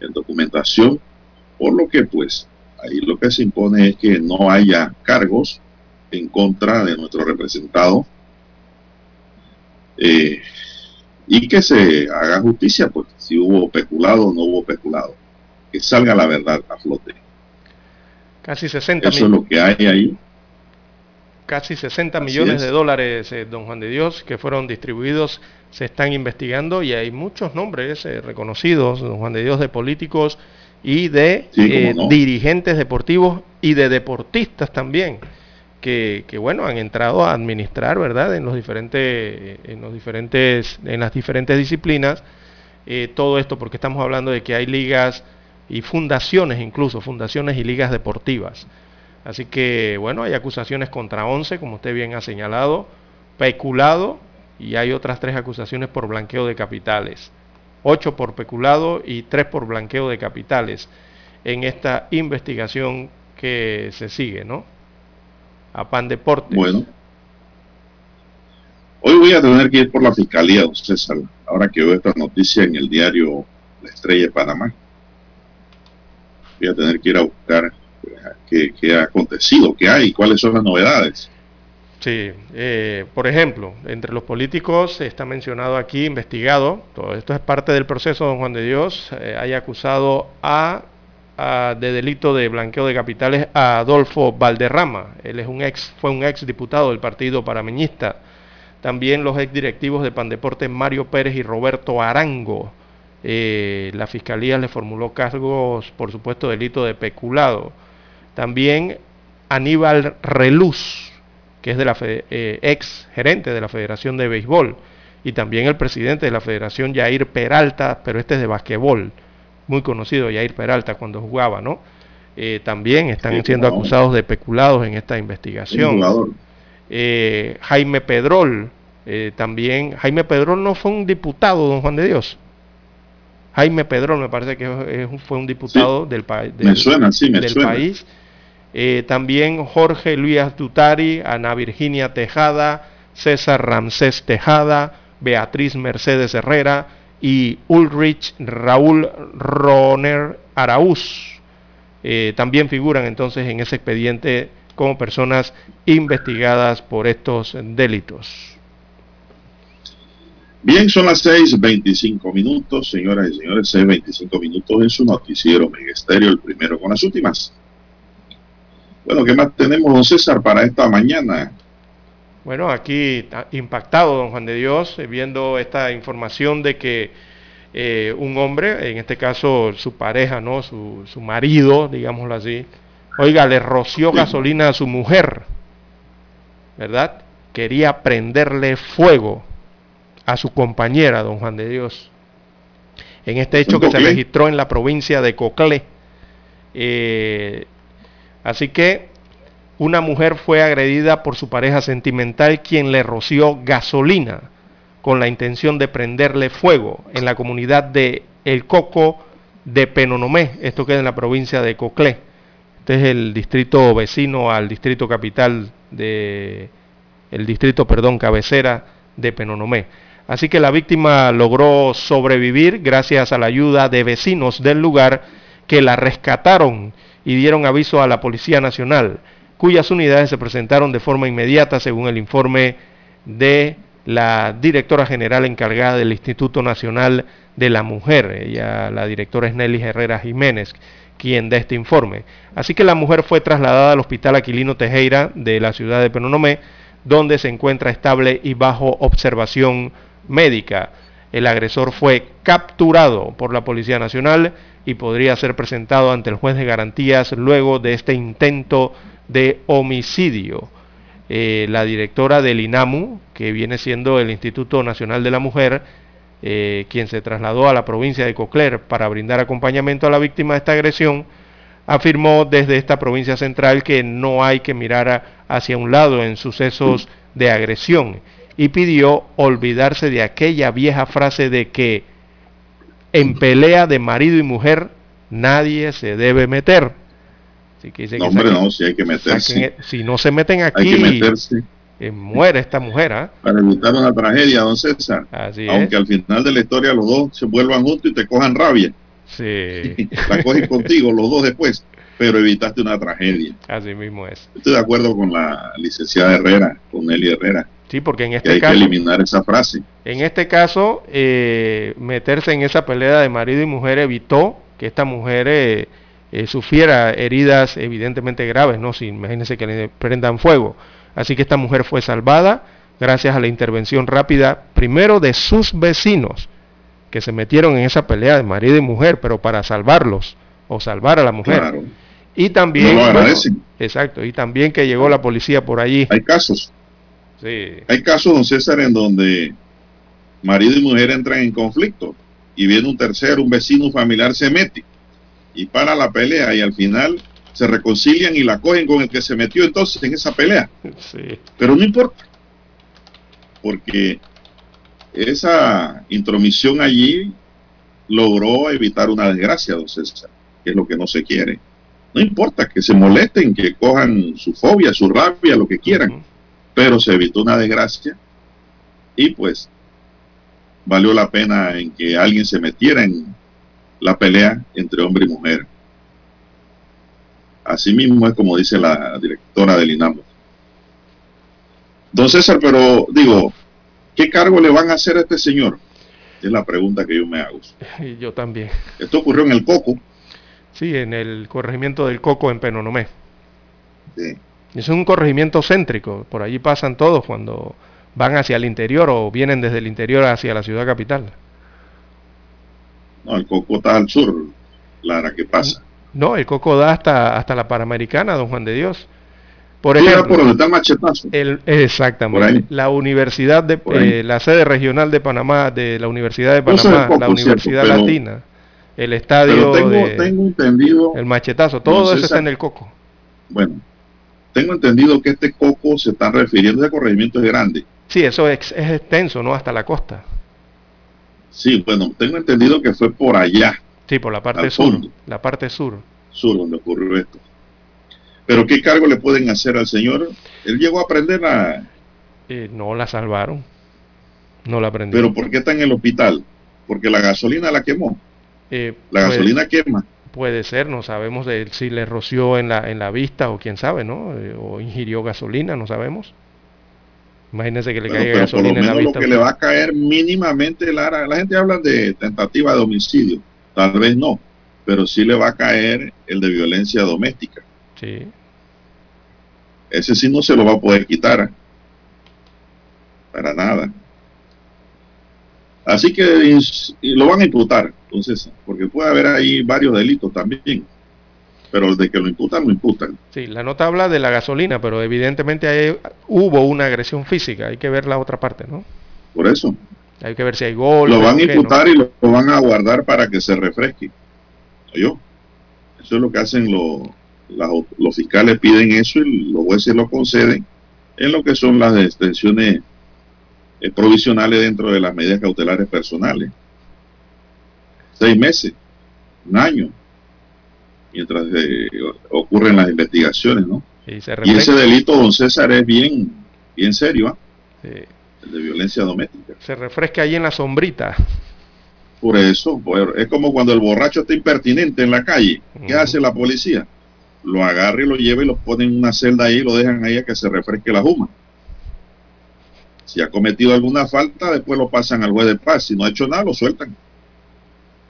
en documentación, por lo que pues ahí lo que se impone es que no haya cargos en contra de nuestro representado eh, y que se haga justicia, pues si hubo peculado o no hubo peculado, que salga la verdad a flote. Casi 60 Eso es lo que hay ahí casi 60 millones de dólares, eh, don Juan de Dios, que fueron distribuidos, se están investigando y hay muchos nombres eh, reconocidos, don Juan de Dios, de políticos y de eh, dirigentes deportivos y de deportistas también, que, que, bueno, han entrado a administrar, ¿verdad?, en los diferentes, en los diferentes, en las diferentes disciplinas, todo esto porque estamos hablando de que hay ligas y fundaciones incluso, fundaciones y ligas deportivas Así que, bueno, hay acusaciones contra 11, como usted bien ha señalado, peculado y hay otras tres acusaciones por blanqueo de capitales. Ocho por peculado y tres por blanqueo de capitales en esta investigación que se sigue, ¿no? A Pan Deportes. Bueno. Hoy voy a tener que ir por la fiscalía, don César, ahora que veo esta noticia en el diario La Estrella de Panamá. Voy a tener que ir a buscar qué ha acontecido, qué hay, cuáles son las novedades. Sí, eh, por ejemplo, entre los políticos está mencionado aquí, investigado, todo esto es parte del proceso, don Juan de Dios, eh, hay acusado a, de delito de blanqueo de capitales a Adolfo Valderrama, él es un ex, fue un ex diputado del partido parameñista, también los ex directivos de Pandeporte Mario Pérez y Roberto Arango, eh, la fiscalía le formuló cargos, por supuesto, delito de peculado, también Aníbal Reluz, que es de la eh, ex gerente de la Federación de Béisbol, y también el presidente de la Federación, Jair Peralta, pero este es de basquetbol, muy conocido Jair Peralta cuando jugaba, ¿no? Eh, también están siendo acusados de peculados en esta investigación. Eh, Jaime Pedrol, también, Jaime Pedrol no fue un diputado, don Juan de Dios. Jaime Pedrol me parece que fue un diputado del, del, del país eh, también Jorge Luis Dutari, Ana Virginia Tejada, César Ramsés Tejada, Beatriz Mercedes Herrera y Ulrich Raúl Roner Araúz. Eh, también figuran entonces en ese expediente como personas investigadas por estos delitos. Bien, son las 6.25 minutos, señoras y señores, 6.25 minutos en su noticiero Megesterio, el primero con las últimas. Bueno, ¿qué más tenemos, don César, para esta mañana? Bueno, aquí impactado, don Juan de Dios, eh, viendo esta información de que eh, un hombre, en este caso su pareja, ¿no? Su, su marido, digámoslo así, oiga, le roció gasolina a su mujer, ¿verdad? Quería prenderle fuego a su compañera, don Juan de Dios. En este hecho que se registró en la provincia de Coclé, eh, Así que una mujer fue agredida por su pareja sentimental quien le roció gasolina con la intención de prenderle fuego en la comunidad de El Coco de Penonomé. Esto queda en la provincia de Coclé. Este es el distrito vecino al distrito capital de el distrito, perdón, cabecera de Penonomé. Así que la víctima logró sobrevivir gracias a la ayuda de vecinos del lugar que la rescataron y dieron aviso a la Policía Nacional, cuyas unidades se presentaron de forma inmediata según el informe de la directora general encargada del Instituto Nacional de la Mujer. Ella, la directora es Nelly Herrera Jiménez, quien da este informe. Así que la mujer fue trasladada al Hospital Aquilino Tejera de la ciudad de Penonomé, donde se encuentra estable y bajo observación médica. El agresor fue capturado por la Policía Nacional y podría ser presentado ante el juez de garantías luego de este intento de homicidio. Eh, la directora del INAMU, que viene siendo el Instituto Nacional de la Mujer, eh, quien se trasladó a la provincia de Cocler para brindar acompañamiento a la víctima de esta agresión, afirmó desde esta provincia central que no hay que mirar hacia un lado en sucesos de agresión y pidió olvidarse de aquella vieja frase de que en pelea de marido y mujer nadie se debe meter. no, hombre, no, si hay que meterse. si no se meten aquí, eh, muere esta mujer. ¿ah? Para evitar una tragedia, don César. Aunque al final de la historia los dos se vuelvan juntos y te cojan rabia. Sí. la cogen contigo los dos después, pero evitaste una tragedia. Así mismo es. Estoy de acuerdo con la licenciada Herrera, con Nelly Herrera. Sí, porque en este hay que eliminar esa frase. En este caso, eh, meterse en esa pelea de marido y mujer evitó que esta mujer eh, eh, sufriera heridas evidentemente graves, ¿no? Si imagínense que le prendan fuego. Así que esta mujer fue salvada gracias a la intervención rápida, primero de sus vecinos, que se metieron en esa pelea de marido y mujer, pero para salvarlos o salvar a la mujer. Y también, exacto, y también que llegó la policía por allí. Hay casos hay casos, don César, en donde marido y mujer entran en conflicto y viene un tercero, un vecino, familiar, se mete y para la pelea y al final se reconcilian y la cogen con el que se metió entonces en esa pelea. Pero no importa. porque esa intromisión allí logró evitar una desgracia, don César, que es lo que no se quiere. No importa que se molesten, que cojan su fobia, su rabia, lo que quieran, pero se evitó una desgracia y pues valió la pena en que alguien se metiera en la pelea entre hombre y mujer. Así mismo es como dice la directora del INAMO. Don César, pero digo, ¿qué cargo le van a hacer a este señor? Es la pregunta que yo me hago. Y yo también. Esto ocurrió en el Coco. Sí, en el corregimiento del Coco en Penonomé. Sí. Es un corregimiento céntrico, por allí pasan todos cuando van hacia el interior o vienen desde el interior hacia la ciudad capital. No, el Coco está al sur, Lara, ¿qué pasa? No, el Coco da hasta, hasta la Panamericana, don Juan de Dios. Por ejemplo, por donde está el machetazo. exactamente. La universidad de eh, la sede regional de Panamá, de la Universidad de Panamá, la Universidad Latina, el estadio tengo, entendido, el machetazo, todo eso está en el Coco. Bueno, tengo entendido que este Coco se está refiriendo a corregimiento grande. Sí, eso es, es extenso, ¿no? Hasta la costa. Sí, bueno, tengo entendido que fue por allá. Sí, por la parte sur. La parte sur. Sur, donde ocurrió esto. Pero ¿qué cargo le pueden hacer al señor? Él llegó a aprender a... Eh, no la salvaron. No la aprendió. Pero ¿por qué está en el hospital? Porque la gasolina la quemó. Eh, la gasolina quema. Puede ser, no sabemos de si le roció en la, en la vista o quién sabe, ¿no? Eh, o ingirió gasolina, no sabemos. Imagínense que le caiga gasolina en la vista. Lo que le va a caer mínimamente, la, la gente habla de tentativa de homicidio. Tal vez no, pero sí le va a caer el de violencia doméstica. Sí. Ese sí no se lo va a poder quitar. Para nada. Así que lo van a imputar, entonces, porque puede haber ahí varios delitos también. Pero de que lo imputan, lo imputan. Sí, la nota habla de la gasolina, pero evidentemente hubo una agresión física. Hay que ver la otra parte, ¿no? Por eso. Hay que ver si hay gol. Lo van a imputar y lo, van a guardar para que se refresque. ¿Yo? Eso es lo que hacen los los fiscales piden eso y los jueces lo conceden en lo que son las extensiones eh, provisionales dentro de las medidas cautelares personales. Seis meses, un año, mientras eh, ocurren las investigaciones, ¿no? Y, ese delito, don César, es bien, bien serio, ¿ah? El de violencia doméstica. Se refresca ahí en la sombrita. Por eso, es como cuando el borracho está impertinente en la calle. ¿Qué hace la policía? lo agarra y lo lleva y lo pone en una celda ahí y lo dejan ahí a que se refresque la juma. Si ha cometido alguna falta, después lo pasan al juez de paz. Si no ha hecho nada, lo sueltan.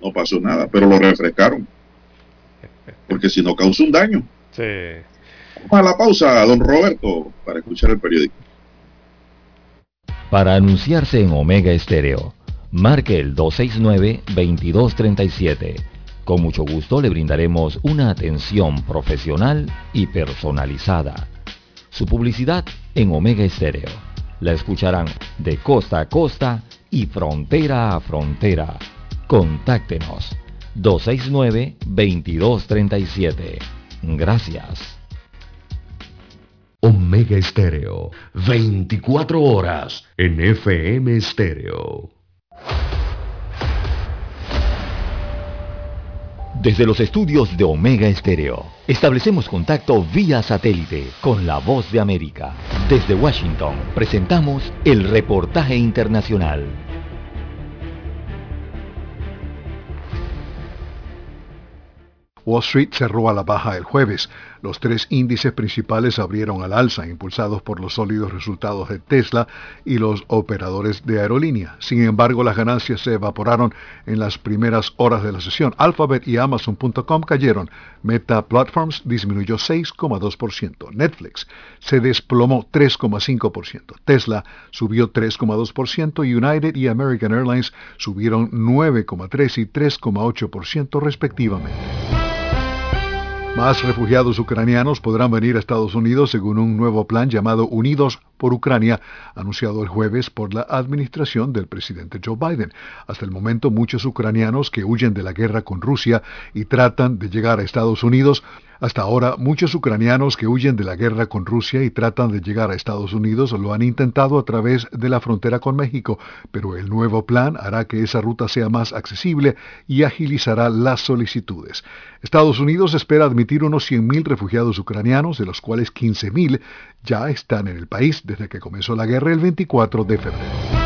No pasó nada, pero lo refrescaron. Porque si no causa un daño. Sí. Vamos a la pausa, don Roberto, para escuchar el periódico. Para anunciarse en Omega Estéreo, marque el 269-2237 con mucho gusto le brindaremos una atención profesional y personalizada. Su publicidad en Omega Estéreo. La escucharán de costa a costa y frontera a frontera. Contáctenos 269-2237. Gracias. Omega Estéreo, 24 horas en FM Estéreo. Desde los estudios de Omega Estéreo, establecemos contacto vía satélite con la voz de América. Desde Washington, presentamos el reportaje internacional. Wall Street cerró a la baja el jueves. Los tres índices principales abrieron al alza, impulsados por los sólidos resultados de Tesla y los operadores de aerolínea. Sin embargo, las ganancias se evaporaron en las primeras horas de la sesión. Alphabet y Amazon.com cayeron. Meta Platforms disminuyó 6,2%. Netflix se desplomó 3,5%. Tesla subió 3,2% y United y American Airlines subieron 9,3 y 3,8% respectivamente. Más refugiados ucranianos podrán venir a Estados Unidos según un nuevo plan llamado Unidos por Ucrania, anunciado el jueves por la administración del presidente Joe Biden. Hasta el momento, muchos ucranianos que huyen de la guerra con Rusia y tratan de llegar a Estados Unidos Hasta ahora, muchos ucranianos que huyen de la guerra con Rusia y tratan de llegar a Estados Unidos lo han intentado a través de la frontera con México, pero el nuevo plan hará que esa ruta sea más accesible y agilizará las solicitudes. Estados Unidos espera admitir unos 100.000 refugiados ucranianos, de los cuales 15.000 ya están en el país desde que comenzó la guerra el 24 de febrero.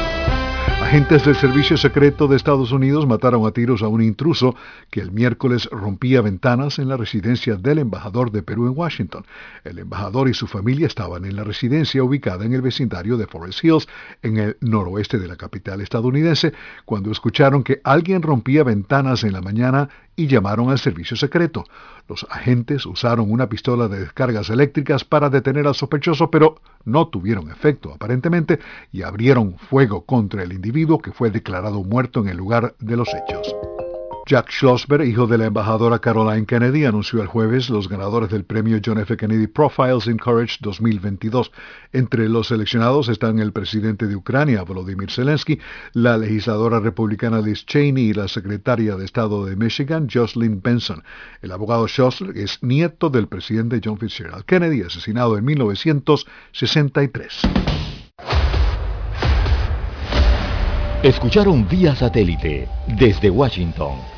Agentes del Servicio Secreto de Estados Unidos mataron a tiros a un intruso que el miércoles rompía ventanas en la residencia del embajador de Perú en Washington. El embajador y su familia estaban en la residencia ubicada en el vecindario de Forest Hills, en el noroeste de la capital estadounidense, cuando escucharon que alguien rompía ventanas en la mañana y llamaron al servicio secreto. Los agentes usaron una pistola de descargas eléctricas para detener al sospechoso, pero no tuvieron efecto aparentemente y abrieron fuego contra el individuo que fue declarado muerto en el lugar de los hechos. Jack Schlossberg, hijo de la embajadora Caroline Kennedy, anunció el jueves los ganadores del premio John F. Kennedy Profiles in Courage 2022. Entre los seleccionados están el presidente de Ucrania, Volodymyr Zelensky, la legisladora republicana Liz Cheney y la secretaria de Estado de Michigan, Jocelyn Benson. El abogado Schlossberg es nieto del presidente John Fitzgerald Kennedy, asesinado en 1963. Escucharon vía satélite desde Washington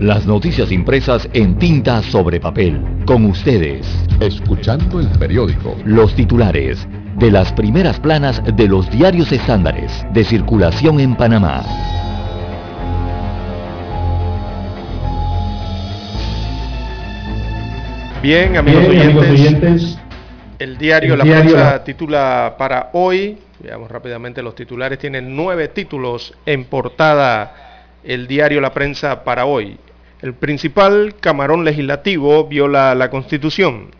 Las noticias impresas en tinta sobre papel. Con ustedes. Escuchando el periódico. Los titulares de las primeras planas de los diarios estándares de circulación en Panamá. Bien, amigos, oyentes, El diario La Prensa titula para hoy, veamos rápidamente los titulares, tiene nueve títulos en portada el diario La Prensa para hoy. El principal camarón legislativo viola la Constitución.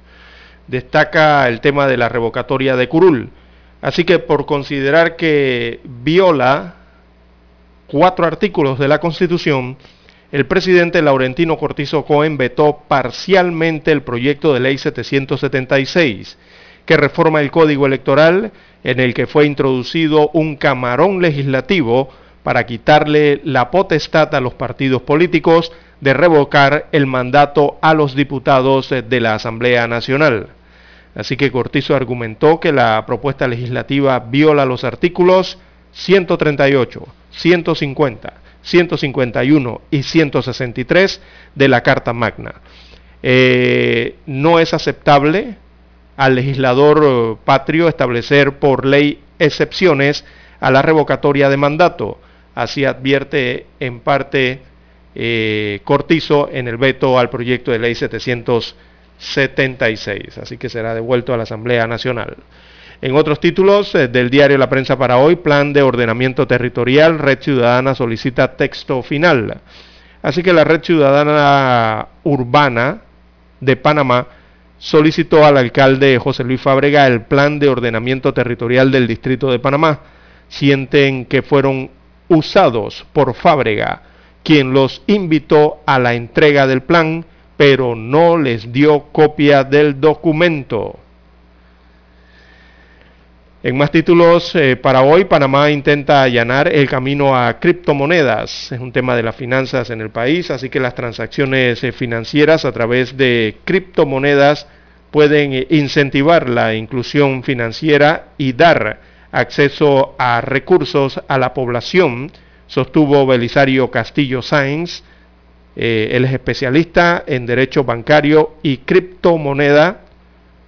Destaca el tema de la revocatoria de Curul. Así que por considerar que viola cuatro artículos de la Constitución, el presidente Laurentino Cortizo Cohen vetó parcialmente el proyecto de ley 776, que reforma el código electoral en el que fue introducido un camarón legislativo para quitarle la potestad a los partidos políticos de revocar el mandato a los diputados de la Asamblea Nacional. Así que Cortizo argumentó que la propuesta legislativa viola los artículos 138, 150, 151 y 163 de la Carta Magna. Eh, no es aceptable al legislador patrio establecer por ley excepciones a la revocatoria de mandato. Así advierte en parte eh, Cortizo en el veto al proyecto de ley 776. Así que será devuelto a la Asamblea Nacional. En otros títulos eh, del diario La Prensa para hoy, Plan de Ordenamiento Territorial, Red Ciudadana solicita texto final. Así que la Red Ciudadana Urbana de Panamá solicitó al alcalde José Luis Fábrega el plan de ordenamiento territorial del Distrito de Panamá. Sienten que fueron usados por Fábrega quien los invitó a la entrega del plan, pero no les dio copia del documento. En más títulos eh, para hoy, Panamá intenta allanar el camino a criptomonedas. Es un tema de las finanzas en el país, así que las transacciones eh, financieras a través de criptomonedas pueden eh, incentivar la inclusión financiera y dar acceso a recursos a la población sostuvo Belisario Castillo Sáenz. Eh, él es especialista en derecho bancario y criptomoneda.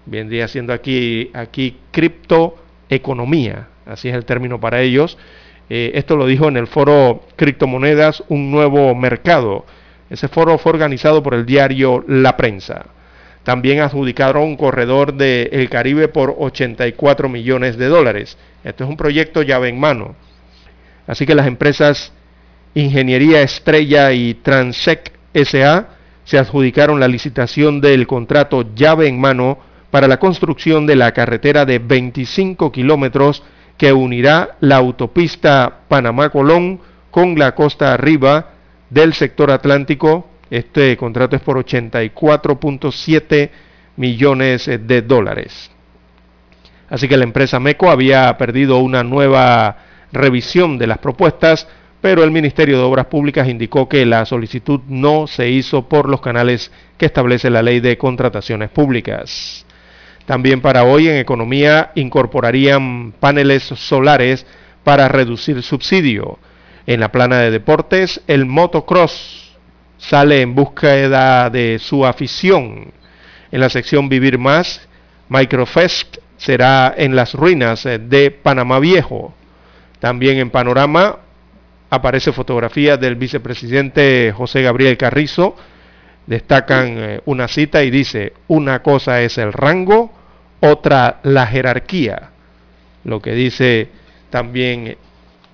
Vendría siendo aquí, aquí criptoeconomía, así es el término para ellos. Eh, esto lo dijo en el foro Criptomonedas, un nuevo mercado. Ese foro fue organizado por el diario La Prensa. También adjudicaron un corredor del El Caribe por 84 millones de dólares. Esto es un proyecto llave en mano. Así que las empresas Ingeniería Estrella y Transec SA se adjudicaron la licitación del contrato llave en mano para la construcción de la carretera de 25 kilómetros que unirá la autopista Panamá-Colón con la costa arriba del sector atlántico. Este contrato es por 84.7 millones de dólares. Así que la empresa MECO había perdido una nueva revisión de las propuestas, pero el Ministerio de Obras Públicas indicó que la solicitud no se hizo por los canales que establece la ley de contrataciones públicas. También para hoy en economía incorporarían paneles solares para reducir subsidio. En la plana de deportes, el motocross sale en búsqueda de su afición. En la sección Vivir Más, Microfest será en las ruinas de Panamá Viejo. También en Panorama aparece fotografía del vicepresidente José Gabriel Carrizo. Destacan eh, una cita y dice, una cosa es el rango, otra la jerarquía, lo que dice también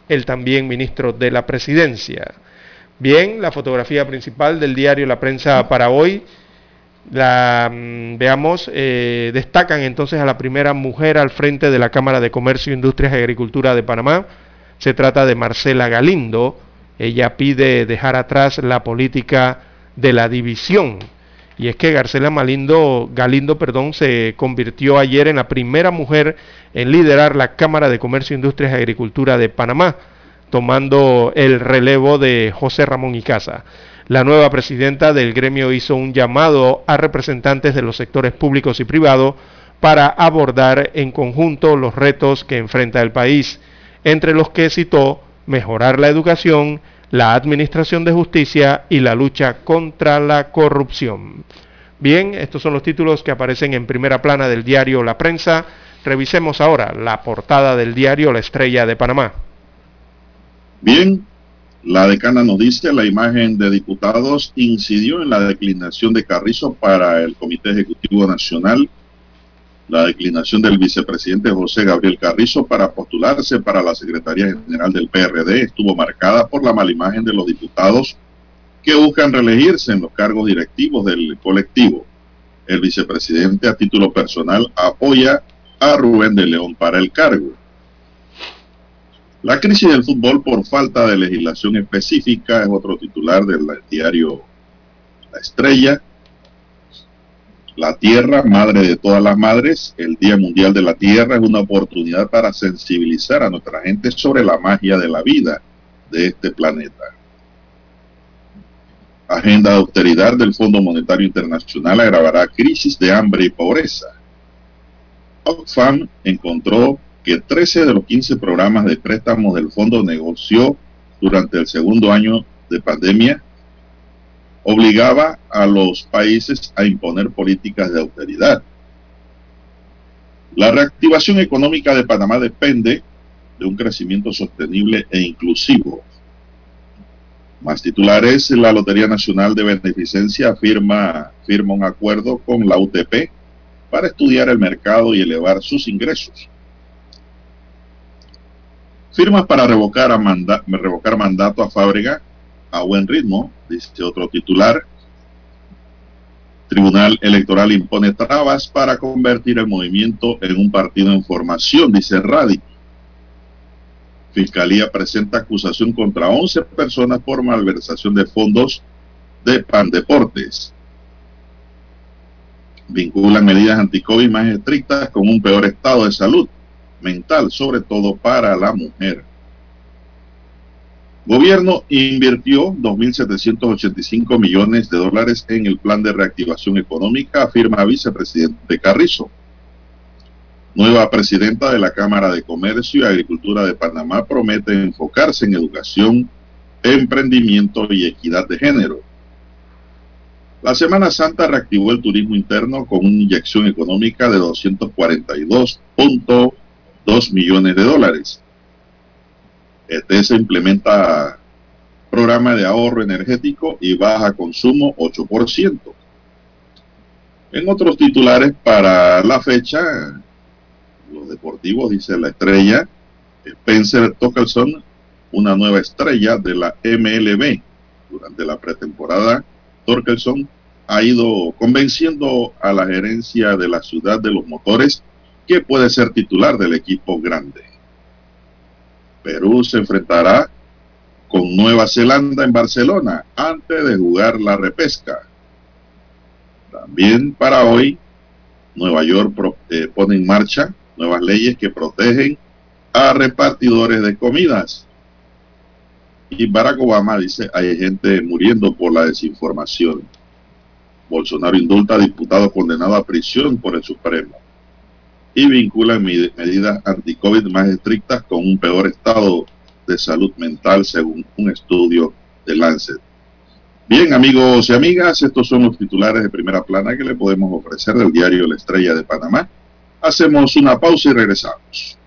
el también ministro de la presidencia. Bien, la fotografía principal del diario La Prensa para hoy, la mm, veamos, eh, destacan entonces a la primera mujer al frente de la Cámara de Comercio, Industrias y Agricultura de Panamá. Se trata de Marcela Galindo. Ella pide dejar atrás la política de la división y es que Garcela Malindo, Galindo perdón, se convirtió ayer en la primera mujer en liderar la Cámara de Comercio, Industrias y Agricultura de Panamá, tomando el relevo de José Ramón Icaza. La nueva presidenta del gremio hizo un llamado a representantes de los sectores públicos y privados para abordar en conjunto los retos que enfrenta el país, entre los que citó mejorar la educación, la administración de justicia y la lucha contra la corrupción. Bien, estos son los títulos que aparecen en primera plana del diario La Prensa. Revisemos ahora la portada del diario La Estrella de Panamá. Bien, la decana nos dice la imagen de diputados incidió en la declinación de Carrizo para el Comité Ejecutivo Nacional la declinación del vicepresidente José Gabriel Carrizo para postularse para la Secretaría General del PRD estuvo marcada por la mala imagen de los diputados que buscan reelegirse en los cargos directivos del colectivo. El vicepresidente a título personal apoya a Rubén de León para el cargo. La crisis del fútbol por falta de legislación específica es otro titular del diario La Estrella. La Tierra, madre de todas las madres, el Día Mundial de la Tierra es una oportunidad para sensibilizar a nuestra gente sobre la magia de la vida de este planeta. Agenda de austeridad del Fondo Monetario Internacional agravará crisis de hambre y pobreza. Oxfam encontró que 13 de los 15 programas de préstamos del fondo negoció durante el segundo año de pandemia obligaba a los países a imponer políticas de austeridad. La reactivación económica de Panamá depende de un crecimiento sostenible e inclusivo. Más titulares, la Lotería Nacional de Beneficencia firma, firma un acuerdo con la UTP para estudiar el mercado y elevar sus ingresos. Firmas para revocar, revocar mandato a Fábrica a buen ritmo, dice otro titular. Tribunal Electoral impone trabas para convertir el movimiento en un partido en formación, dice Radi. Fiscalía presenta acusación contra 11 personas por malversación de fondos de PAN Deportes. Vinculan medidas anti-COVID más estrictas con un peor estado de salud mental, sobre todo para la mujer. Gobierno invirtió 2.785 millones de dólares en el plan de reactivación económica, afirma vicepresidente Carrizo. Nueva presidenta de la Cámara de Comercio y Agricultura de Panamá promete enfocarse en educación, emprendimiento y equidad de género. La Semana Santa reactivó el turismo interno con una inyección económica de 242.2 millones de dólares este se implementa programa de ahorro energético y baja consumo 8%. En otros titulares para la fecha, los deportivos, dice la estrella, Spencer Tockelson una nueva estrella de la MLB. Durante la pretemporada, Torkelson ha ido convenciendo a la gerencia de la ciudad de los motores que puede ser titular del equipo grande. Perú se enfrentará con Nueva Zelanda en Barcelona antes de jugar la repesca. También para hoy, Nueva York eh, pone en marcha nuevas leyes que protegen a repartidores de comidas. Y Barack Obama dice, hay gente muriendo por la desinformación. Bolsonaro indulta a diputado condenado a prisión por el Supremo y vincula medidas anti-COVID más estrictas con un peor estado de salud mental según un estudio de Lancet. Bien, amigos y amigas, estos son los titulares de primera plana que le podemos ofrecer del diario La Estrella de Panamá. Hacemos una pausa y regresamos.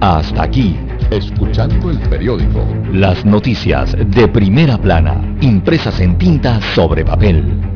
Hasta aquí, escuchando el periódico. Las noticias de primera plana, impresas en tinta sobre papel.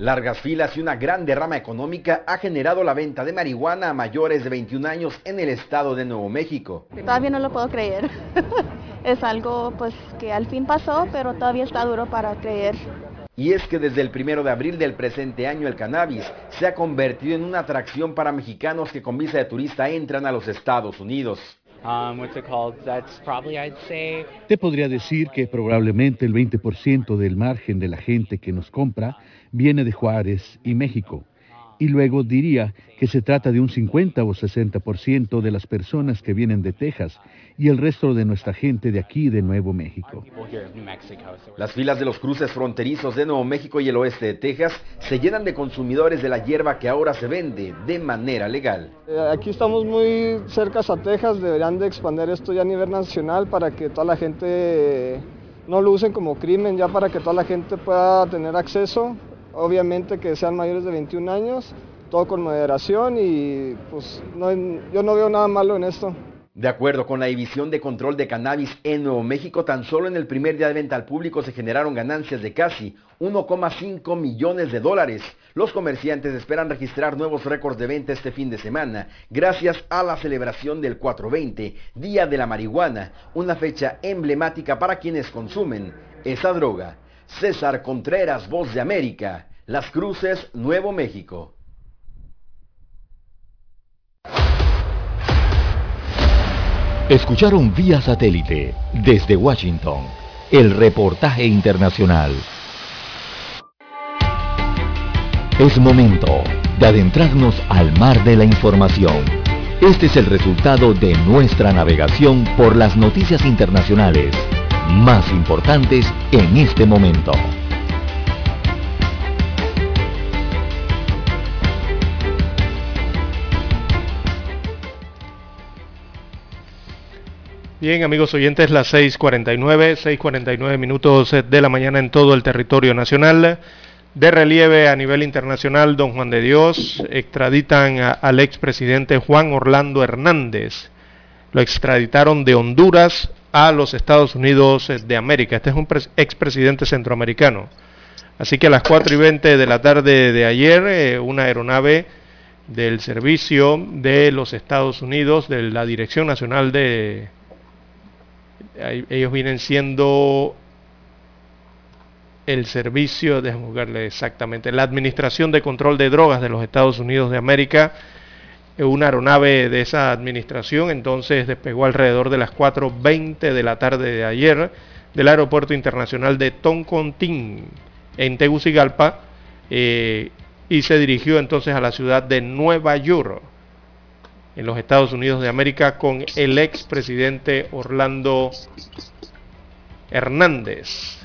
Largas filas y una gran derrama económica ha generado la venta de marihuana a mayores de 21 años en el estado de Nuevo México. Todavía no lo puedo creer. es algo pues que al fin pasó, pero todavía está duro para creer. Y es que desde el primero de abril del presente año el cannabis se ha convertido en una atracción para mexicanos que con visa de turista entran a los Estados Unidos. Um, Te podría decir que probablemente el 20% del margen de la gente que nos compra viene de Juárez y México y luego diría que se trata de un 50 o 60% de las personas que vienen de Texas y el resto de nuestra gente de aquí de Nuevo México. Las filas de los cruces fronterizos de Nuevo México y el oeste de Texas se llenan de consumidores de la hierba que ahora se vende de manera legal. Eh, aquí estamos muy cerca a Texas, deberían de expandir esto ya a nivel nacional para que toda la gente no lo usen como crimen, ya para que toda la gente pueda tener acceso obviamente que sean mayores de 21 años, todo con moderación y pues yo no veo nada malo en esto. De acuerdo con la División de Control de Cannabis en Nuevo México, tan solo en el primer día de venta al público se generaron ganancias de casi 1,5 millones de dólares. Los comerciantes esperan registrar nuevos récords de venta este fin de semana, gracias a la celebración del 420, Día de la Marihuana, una fecha emblemática para quienes consumen esa droga. César Contreras, Voz de América, Las Cruces, Nuevo México. Escucharon vía satélite desde Washington el reportaje internacional. Es momento de adentrarnos al mar de la información. Este es el resultado de nuestra navegación por las noticias internacionales más importantes en este momento. Bien, amigos oyentes, las 6.49, 6.49 minutos de la mañana en todo el territorio nacional. De relieve a nivel internacional, don Juan de Dios extraditan al expresidente Juan Orlando Hernández. Lo extraditaron de Honduras a los Estados Unidos de América. Este es un expresidente centroamericano. Así que a las 4 y 20 de la tarde de ayer, eh, una aeronave del servicio de los Estados Unidos, de la Dirección Nacional de... Ellos vienen siendo el servicio, déjenme buscarle exactamente, la Administración de Control de Drogas de los Estados Unidos de América, una aeronave de esa administración entonces despegó alrededor de las 4.20 de la tarde de ayer del Aeropuerto Internacional de Toncontín en Tegucigalpa eh, y se dirigió entonces a la ciudad de Nueva York en los Estados Unidos de América con el expresidente Orlando Hernández.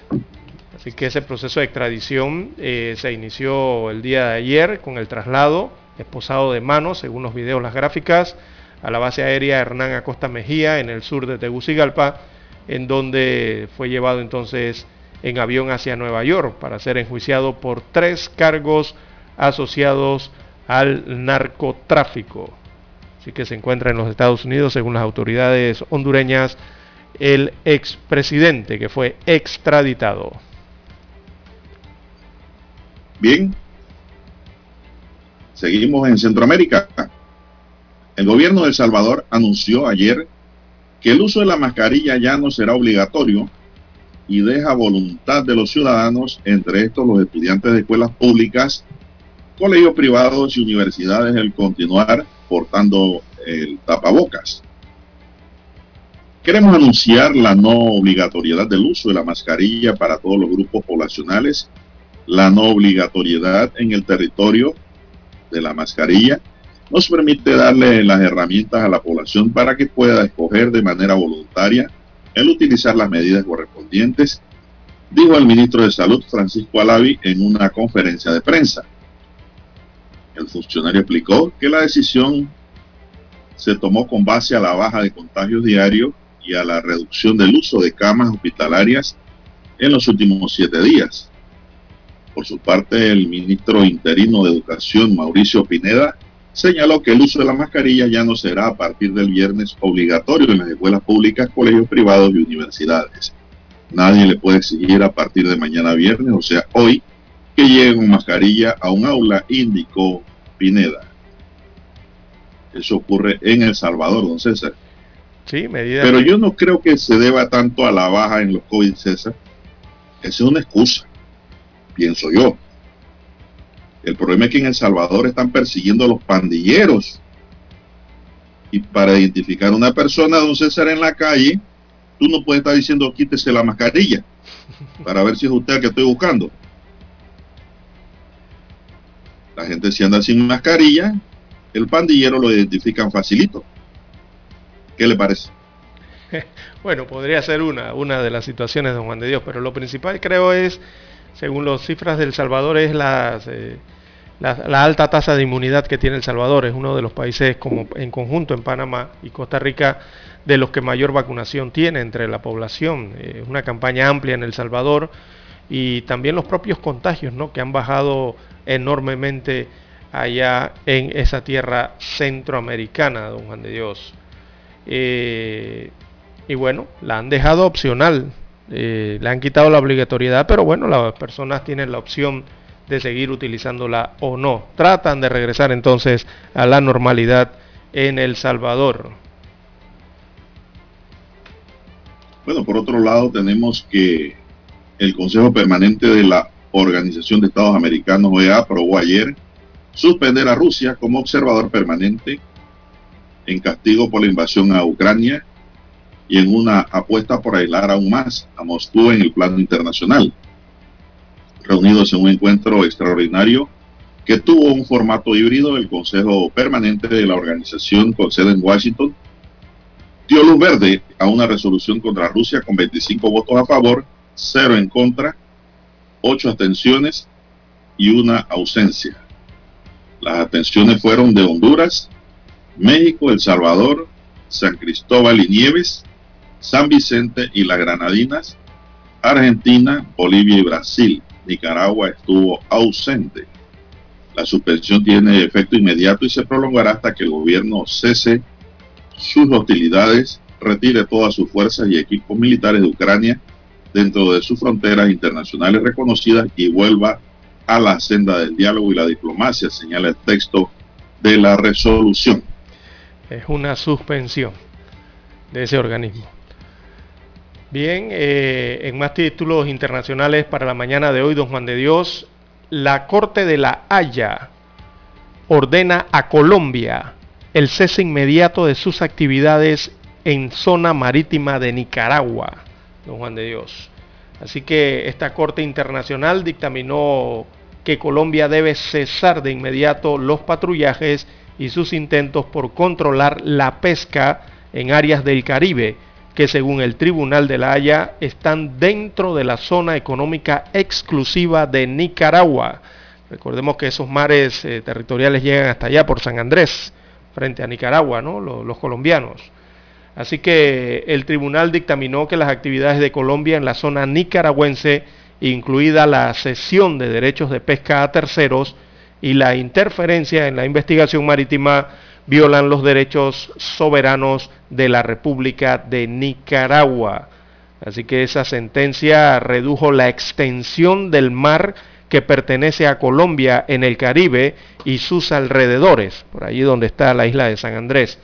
Así que ese proceso de extradición eh, se inició el día de ayer con el traslado esposado de mano, según los videos, las gráficas, a la base aérea Hernán Acosta Mejía en el sur de Tegucigalpa, en donde fue llevado entonces en avión hacia Nueva York para ser enjuiciado por tres cargos asociados al narcotráfico. Así que se encuentra en los Estados Unidos, según las autoridades hondureñas, el expresidente que fue extraditado. Bien, seguimos en Centroamérica. El gobierno de El Salvador anunció ayer que el uso de la mascarilla ya no será obligatorio y deja voluntad de los ciudadanos, entre estos los estudiantes de escuelas públicas, colegios privados y universidades, el continuar portando el tapabocas. Queremos anunciar la no obligatoriedad del uso de la mascarilla para todos los grupos poblacionales, la no obligatoriedad en el territorio de la mascarilla, nos permite darle las herramientas a la población para que pueda escoger de manera voluntaria el utilizar las medidas correspondientes, dijo el ministro de Salud Francisco Alavi en una conferencia de prensa. El funcionario explicó que la decisión se tomó con base a la baja de contagios diarios y a la reducción del uso de camas hospitalarias en los últimos siete días. Por su parte, el ministro interino de Educación, Mauricio Pineda, señaló que el uso de la mascarilla ya no será a partir del viernes obligatorio en las escuelas públicas, colegios privados y universidades. Nadie le puede exigir a partir de mañana viernes, o sea, hoy, que llegue con mascarilla a un aula, indicó Pineda. Eso ocurre en El Salvador, don César. Sí, medida. Pero yo no creo que se deba tanto a la baja en los COVID, César. Esa es una excusa, pienso yo. El problema es que en El Salvador están persiguiendo a los pandilleros. Y para identificar a una persona, don César, en la calle, tú no puedes estar diciendo quítese la mascarilla para ver si es usted el que estoy buscando. La gente si anda sin mascarilla, el pandillero lo identifican facilito. ¿Qué le parece? Bueno, podría ser una, una de las situaciones, don Juan de Dios, pero lo principal creo es, según las cifras del Salvador, es las, eh, la, la, alta tasa de inmunidad que tiene El Salvador. Es uno de los países como en conjunto en Panamá y Costa Rica de los que mayor vacunación tiene entre la población. Es eh, una campaña amplia en El Salvador y también los propios contagios ¿no? que han bajado enormemente allá en esa tierra centroamericana, don Juan de Dios. Eh, y bueno, la han dejado opcional, eh, le han quitado la obligatoriedad, pero bueno, las personas tienen la opción de seguir utilizándola o no. Tratan de regresar entonces a la normalidad en El Salvador. Bueno, por otro lado tenemos que el Consejo Permanente de la Organización de Estados Americanos, OEA, aprobó ayer suspender a Rusia como observador permanente en castigo por la invasión a Ucrania y en una apuesta por aislar aún más a Moscú en el plano internacional. Reunidos en un encuentro extraordinario que tuvo un formato híbrido, el Consejo Permanente de la organización con sede en Washington dio luz verde a una resolución contra Rusia con 25 votos a favor, 0 en contra, 8 abstenciones y una ausencia. Las atenciones fueron de Honduras, México, El Salvador, San Cristóbal y Nieves, San Vicente y las Granadinas, Argentina, Bolivia y Brasil. Nicaragua estuvo ausente. La suspensión tiene efecto inmediato y se prolongará hasta que el gobierno cese sus hostilidades, retire todas sus fuerzas y equipos militares de Ucrania dentro de sus fronteras internacionales reconocidas y vuelva a la senda del diálogo y la diplomacia, señala el texto de la resolución. Es una suspensión de ese organismo. Bien, eh, en más títulos internacionales para la mañana de hoy, don Juan de Dios, la Corte de la Haya ordena a Colombia el cese inmediato de sus actividades en zona marítima de Nicaragua, don Juan de Dios. Así que esta Corte Internacional dictaminó que Colombia debe cesar de inmediato los patrullajes y sus intentos por controlar la pesca en áreas del Caribe que según el Tribunal de la Haya están dentro de la zona económica exclusiva de Nicaragua. Recordemos que esos mares eh, territoriales llegan hasta allá por San Andrés, frente a Nicaragua, ¿no? los, los colombianos. Así que el tribunal dictaminó que las actividades de Colombia en la zona nicaragüense, incluida la cesión de derechos de pesca a terceros y la interferencia en la investigación marítima, violan los derechos soberanos de la República de Nicaragua. Así que esa sentencia redujo la extensión del mar que pertenece a Colombia en el Caribe y sus alrededores, por allí donde está la isla de San Andrés.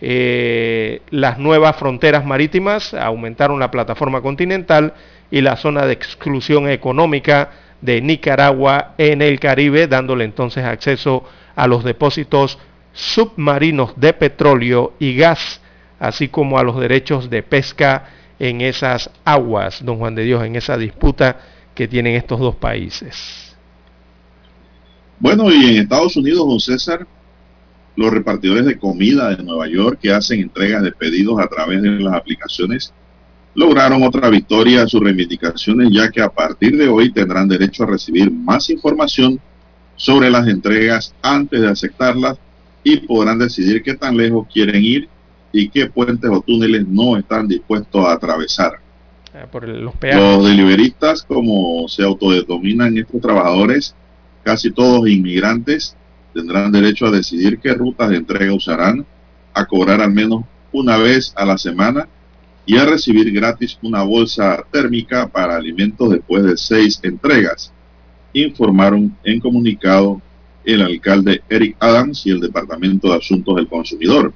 Eh, las nuevas fronteras marítimas aumentaron la plataforma continental y la zona de exclusión económica de Nicaragua en el Caribe, dándole entonces acceso a los depósitos submarinos de petróleo y gas, así como a los derechos de pesca en esas aguas, don Juan de Dios, en esa disputa que tienen estos dos países. Bueno, y en Estados Unidos, don César, los repartidores de comida de Nueva York que hacen entregas de pedidos a través de las aplicaciones lograron otra victoria en sus reivindicaciones, ya que a partir de hoy tendrán derecho a recibir más información sobre las entregas antes de aceptarlas y podrán decidir qué tan lejos quieren ir y qué puentes o túneles no están dispuestos a atravesar. Ah, por los, los deliveristas, como se autodenominan estos trabajadores, casi todos inmigrantes, tendrán derecho a decidir qué rutas de entrega usarán, a cobrar al menos una vez a la semana y a recibir gratis una bolsa térmica para alimentos después de seis entregas, informaron en comunicado el alcalde Eric Adams y el Departamento de Asuntos del Consumidor.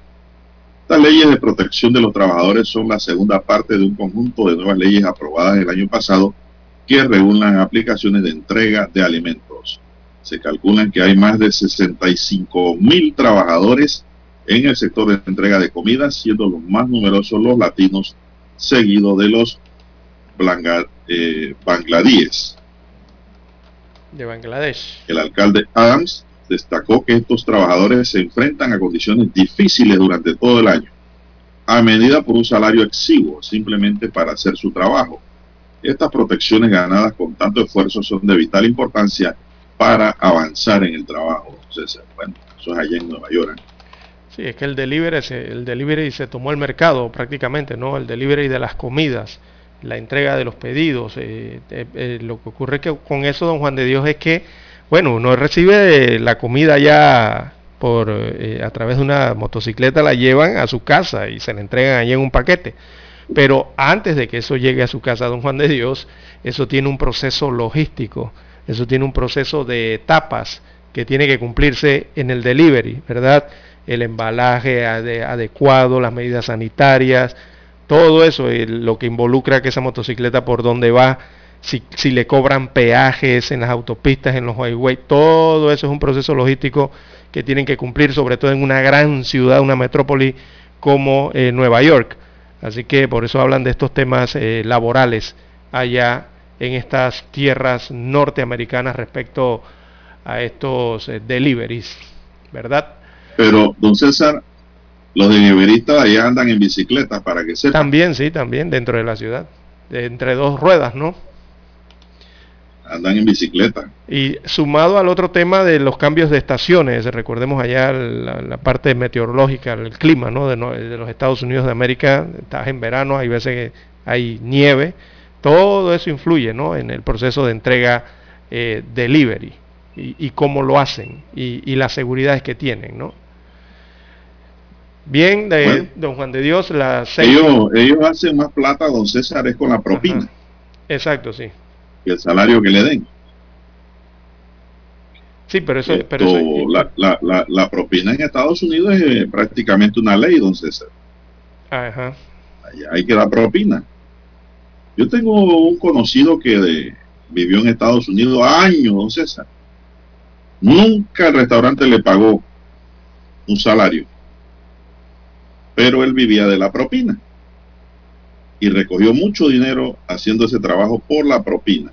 Estas leyes de protección de los trabajadores son la segunda parte de un conjunto de nuevas leyes aprobadas el año pasado que regulan aplicaciones de entrega de alimentos. Se calculan que hay más de 65 mil trabajadores en el sector de entrega de comida, siendo los más numerosos los latinos, seguidos de los eh, bangladíes de Bangladesh. El alcalde Adams destacó que estos trabajadores se enfrentan a condiciones difíciles durante todo el año, a medida por un salario exiguo, simplemente para hacer su trabajo. Estas protecciones ganadas con tanto esfuerzo son de vital importancia para avanzar en el trabajo. Bueno, eso es allá en Nueva York. ¿eh? Sí, es que el delivery, se, el delivery se tomó el mercado prácticamente, ¿no? El delivery de las comidas la entrega de los pedidos. Eh, eh, eh, lo que ocurre que con eso, don Juan de Dios, es que, bueno, uno recibe la comida ya por a través de una motocicleta, la llevan a su casa y se la entregan allí en un paquete. Pero antes de que eso llegue a su casa, don Juan de Dios, eso tiene un proceso logístico, eso tiene un proceso de etapas que tiene que cumplirse en el delivery, ¿verdad? El embalaje adecuado, las medidas sanitarias, todo eso, lo que involucra que esa motocicleta por dónde va, si, si, le cobran peajes en las autopistas, en los highways, todo eso es un proceso logístico que tienen que cumplir, sobre todo en una gran ciudad, una metrópoli como eh, Nueva York. Así que por eso hablan de estos temas eh, laborales allá en estas tierras norteamericanas respecto a estos eh, deliveries, ¿verdad? Pero, don César, los deliveristas allá andan en bicicleta para que sepan. También, sí, también dentro de la ciudad. entre dos ruedas, ¿no? Andan en bicicleta. Y sumado al otro tema de los cambios de estaciones, recordemos allá la, parte meteorológica, el clima, ¿no? De, los Estados Unidos de América, estás en verano, hay veces que hay nieve, todo eso influye, ¿no? En el proceso de entrega eh, delivery y, cómo lo hacen y, y las seguridades que tienen, ¿no? Bien, de don Juan de Dios, la ellos, ellos hacen más plata, don César, es con la propina. Exacto, sí. Y el salario que le den. Sí, pero eso, pero la, la, la, la, propina en Estados Unidos es eh, prácticamente una ley, don César. Ajá. Hay que dar propina. Yo tengo un conocido que vivió en Estados Unidos años, don César. Nunca el restaurante le pagó un salario, pero él vivía de la propina y recogió mucho dinero haciendo ese trabajo por la propina.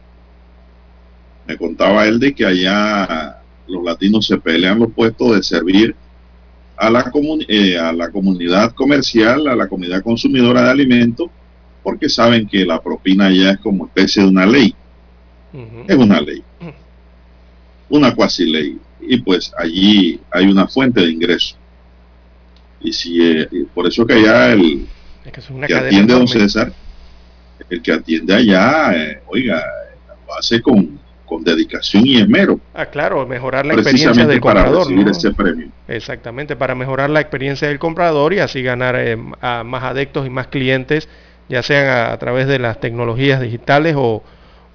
Me contaba él de que allá los latinos se pelean los puestos de servir a la, eh, a la comunidad comercial, a la comunidad consumidora de alimentos, porque saben que la propina ya es como especie de una ley. Es una ley. Una cuasi ley. Y pues allí hay una fuente de ingreso. Y si eh, por eso que allá el que, atiende a don César, el que atiende allá, eh, oiga, lo hace con, con dedicación y esmero. Ah, claro, mejorar la experiencia del para comprador. Recibir ese premio. Exactamente, para mejorar la experiencia del comprador y así ganar eh, a más adeptos y más clientes, ya sean a, través de las tecnologías digitales o,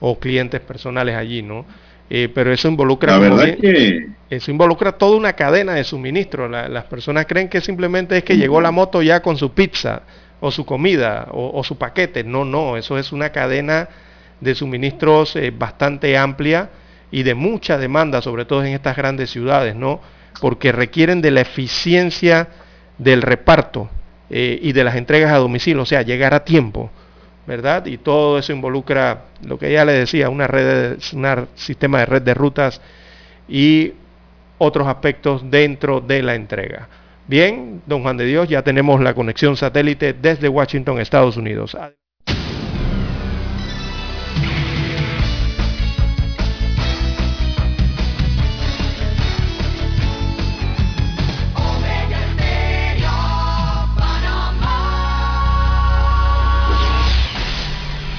o clientes personales allí, ¿no? Eh, pero eso involucra la verdad que eso involucra toda una cadena de suministro. las personas creen que simplemente es que llegó la moto ya con su pizza o su comida o, su paquete. No, no, eso es una cadena de suministros eh, bastante amplia y de mucha demanda, sobre todo en estas grandes ciudades, ¿no? Porque requieren de la eficiencia del reparto eh, y de las entregas a domicilio, o sea, llegar a tiempo, ¿verdad? Y todo eso involucra lo que ya le decía, una red, un sistema de red de rutas y otros aspectos dentro de la entrega. Bien, don Juan de Dios, ya tenemos la conexión satélite desde Washington, Estados Unidos.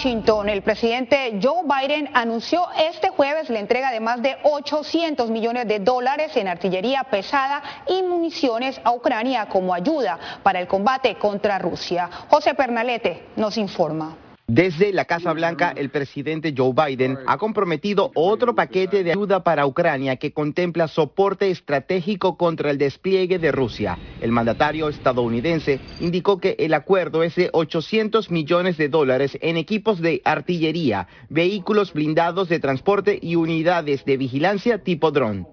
Washington, el presidente Joe Biden anunció este jueves la entrega de más de 800 millones de dólares en artillería pesada y municiones a Ucrania como ayuda para el combate contra Rusia. José Pernalete nos informa. Desde la Casa Blanca, el presidente Joe Biden ha comprometido otro paquete de ayuda para Ucrania que contempla soporte estratégico contra el despliegue de Rusia. El mandatario estadounidense indicó que el acuerdo es de 800 millones de dólares en equipos de artillería, vehículos blindados de transporte y unidades de vigilancia tipo dron.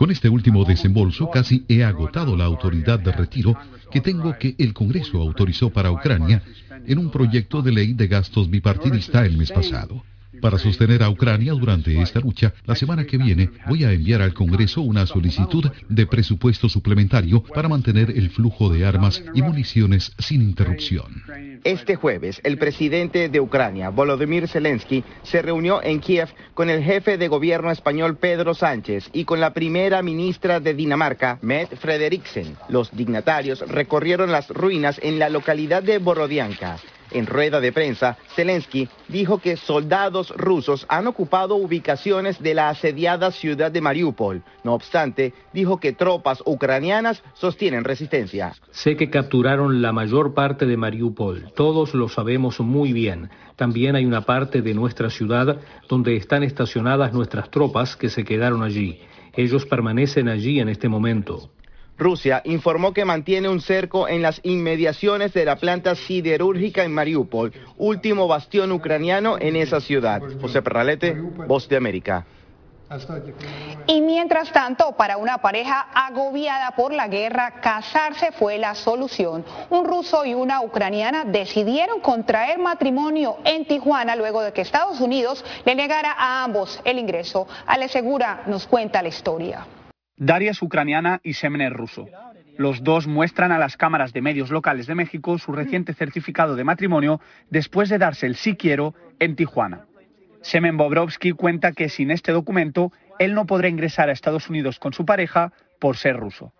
Con este último desembolso casi he agotado la autoridad de retiro que tengo que el Congreso autorizó para Ucrania en un proyecto de ley de gastos bipartidista el mes pasado. Para sostener a Ucrania durante esta lucha, la semana que viene voy a enviar al Congreso una solicitud de presupuesto suplementario para mantener el flujo de armas y municiones sin interrupción. Este jueves, el presidente de Ucrania, Volodymyr Zelensky, se reunió en Kiev con el jefe de gobierno español Pedro Sánchez y con la primera ministra de Dinamarca, Mette Frederiksen. Los dignatarios recorrieron las ruinas en la localidad de Borodianka en rueda de prensa, Zelensky dijo que soldados rusos han ocupado ubicaciones de la asediada ciudad de Mariupol. No obstante, dijo que tropas ucranianas sostienen resistencia. Sé que capturaron la mayor parte de Mariupol. Todos lo sabemos muy bien. También hay una parte de nuestra ciudad donde están estacionadas nuestras tropas que se quedaron allí. Ellos permanecen allí en este momento. Rusia informó que mantiene un cerco en las inmediaciones de la planta siderúrgica en Mariupol, último bastión ucraniano en esa ciudad. José Perralete, Voz de América. Y mientras tanto, para una pareja agobiada por la guerra, casarse fue la solución. Un ruso y una ucraniana decidieron contraer matrimonio en Tijuana luego de que Estados Unidos le negara a ambos el ingreso. Ale Segura nos cuenta la historia. Daria es ucraniana y Semen es ruso. Los dos muestran a las cámaras de medios locales de México su reciente certificado de matrimonio después de darse el sí quiero en Tijuana. Semen Bobrovsky cuenta que sin este documento él no podrá ingresar a Estados Unidos con su pareja por ser ruso.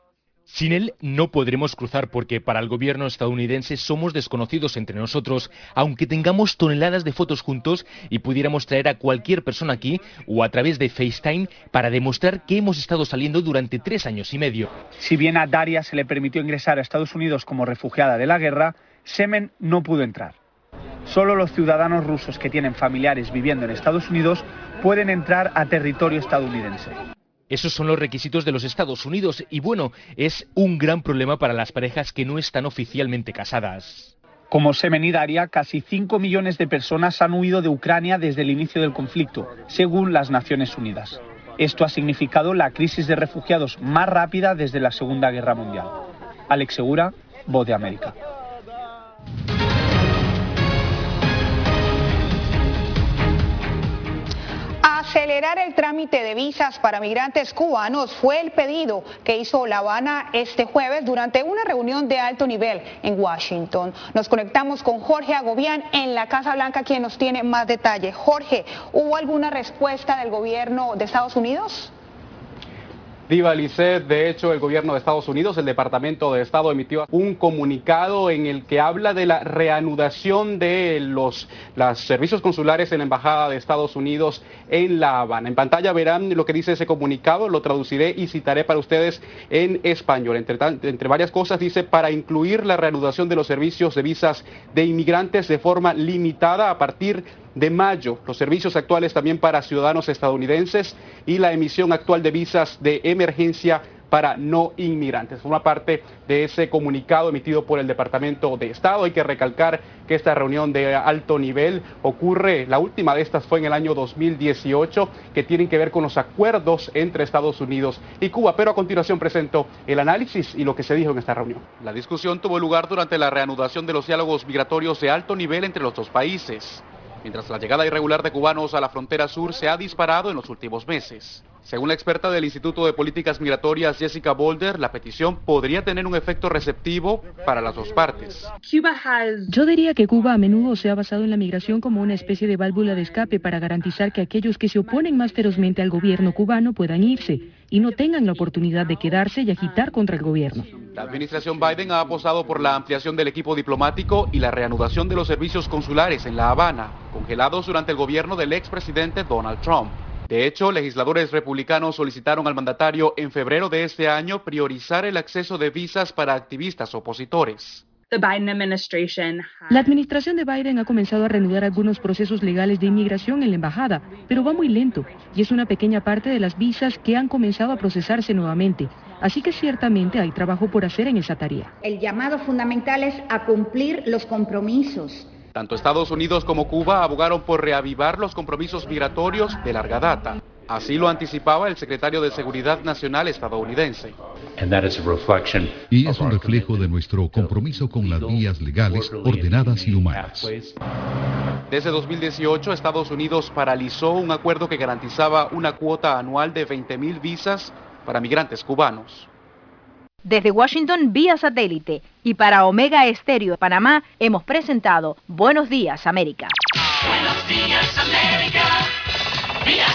Sin él no podremos cruzar porque para el gobierno estadounidense somos desconocidos entre nosotros, aunque tengamos toneladas de fotos juntos y pudiéramos traer a cualquier persona aquí o a través de FaceTime para demostrar que hemos estado saliendo durante tres años y medio. Si bien a Daria se le permitió ingresar a Estados Unidos como refugiada de la guerra, Semen no pudo entrar. Solo los ciudadanos rusos que tienen familiares viviendo en Estados Unidos pueden entrar a territorio estadounidense. Esos son los requisitos de los Estados Unidos y bueno, es un gran problema para las parejas que no están oficialmente casadas. Como Semen y Daria, casi 5 millones de personas han huido de Ucrania desde el inicio del conflicto, según las Naciones Unidas. Esto ha significado la crisis de refugiados más rápida desde la Segunda Guerra Mundial. Alex Segura, Voz de América. Acelerar el trámite de visas para migrantes cubanos fue el pedido que hizo La Habana este jueves durante una reunión de alto nivel en Washington. Nos conectamos con Jorge Agobián en la Casa Blanca, quien nos tiene más detalles. Jorge, ¿hubo alguna respuesta del gobierno de Estados Unidos? Diva Lisset, de hecho, el gobierno de Estados Unidos, el Departamento de Estado emitió un comunicado en el que habla de la reanudación de los, servicios consulares en la Embajada de Estados Unidos en La Habana. En pantalla verán lo que dice ese comunicado, lo traduciré y citaré para ustedes en español. Entre, entre varias cosas dice, para incluir la reanudación de los servicios de visas de inmigrantes de forma limitada a partir de mayo, los servicios actuales también para ciudadanos estadounidenses y la emisión actual de visas de emergencia para no inmigrantes. Forma parte de ese comunicado emitido por el Departamento de Estado. Hay que recalcar que esta reunión de alto nivel ocurre, la última de estas fue en el año 2018, que tienen que ver con los acuerdos entre Estados Unidos y Cuba. Pero a continuación presento el análisis y lo que se dijo en esta reunión. La discusión tuvo lugar durante la reanudación de los diálogos migratorios de alto nivel entre los dos países mientras la llegada irregular de cubanos a la frontera sur se ha disparado en los últimos meses. Según la experta del Instituto de Políticas Migratorias Jessica Boulder, la petición podría tener un efecto receptivo para las dos partes. Yo diría que Cuba a menudo se ha basado en la migración como una especie de válvula de escape para garantizar que aquellos que se oponen más ferozmente al gobierno cubano puedan irse y no tengan la oportunidad de quedarse y agitar contra el gobierno. La administración Biden ha apostado por la ampliación del equipo diplomático y la reanudación de los servicios consulares en La Habana, congelados durante el gobierno del expresidente Donald Trump. De hecho, legisladores republicanos solicitaron al mandatario en febrero de este año priorizar el acceso de visas para activistas opositores. La administración de Biden ha comenzado a reanudar algunos procesos legales de inmigración en la embajada, pero va muy lento y es una pequeña parte de las visas que han comenzado a procesarse nuevamente. Así que ciertamente hay trabajo por hacer en esa tarea. El llamado fundamental es a cumplir los compromisos tanto Estados Unidos como Cuba abogaron por reavivar los compromisos migratorios de larga data. Así lo anticipaba el secretario de Seguridad Nacional estadounidense. Y es un reflejo de nuestro compromiso con las vías legales, ordenadas y humanas. Desde 2018, Estados Unidos paralizó un acuerdo que garantizaba una cuota anual de 20.000 visas para migrantes cubanos. Desde Washington vía satélite y para Omega Estéreo de Panamá hemos presentado Buenos Días América. Buenos días América,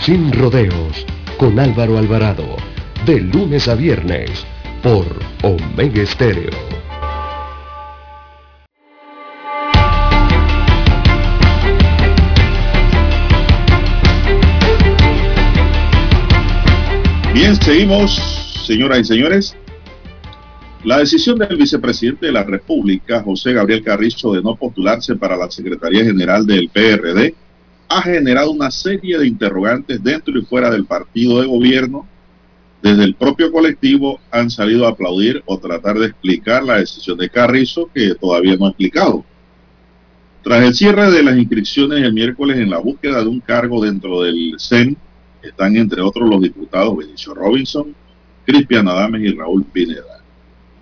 Sin rodeos. Con Álvaro Alvarado. De lunes a viernes. Por Omega Estéreo. Bien, seguimos, señoras y señores. La decisión del vicepresidente de la República, José Gabriel Carrizo, de no postularse para la Secretaría General del PRD, ha generado una serie de interrogantes dentro y fuera del partido de gobierno. Desde el propio colectivo han salido a aplaudir o tratar de explicar la decisión de Carrizo, que todavía no ha explicado. Tras el cierre de las inscripciones el miércoles en la búsqueda de un cargo dentro del CEN, están entre otros los diputados Benicio Robinson, Cristian Adames y Raúl Pineda.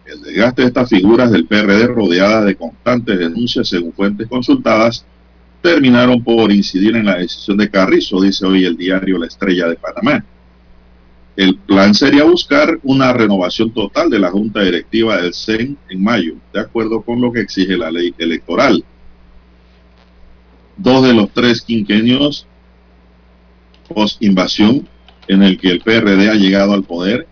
El desgaste de estas figuras del PRD rodeadas de constantes denuncias según fuentes consultadas terminaron por incidir en la decisión de Carrizo, dice hoy el diario La Estrella de Panamá. El plan sería buscar una renovación total de la Junta Directiva del CEN en mayo, de acuerdo con lo que exige la ley electoral. Dos de los tres quinquenios post-invasión en el que el PRD ha llegado al poder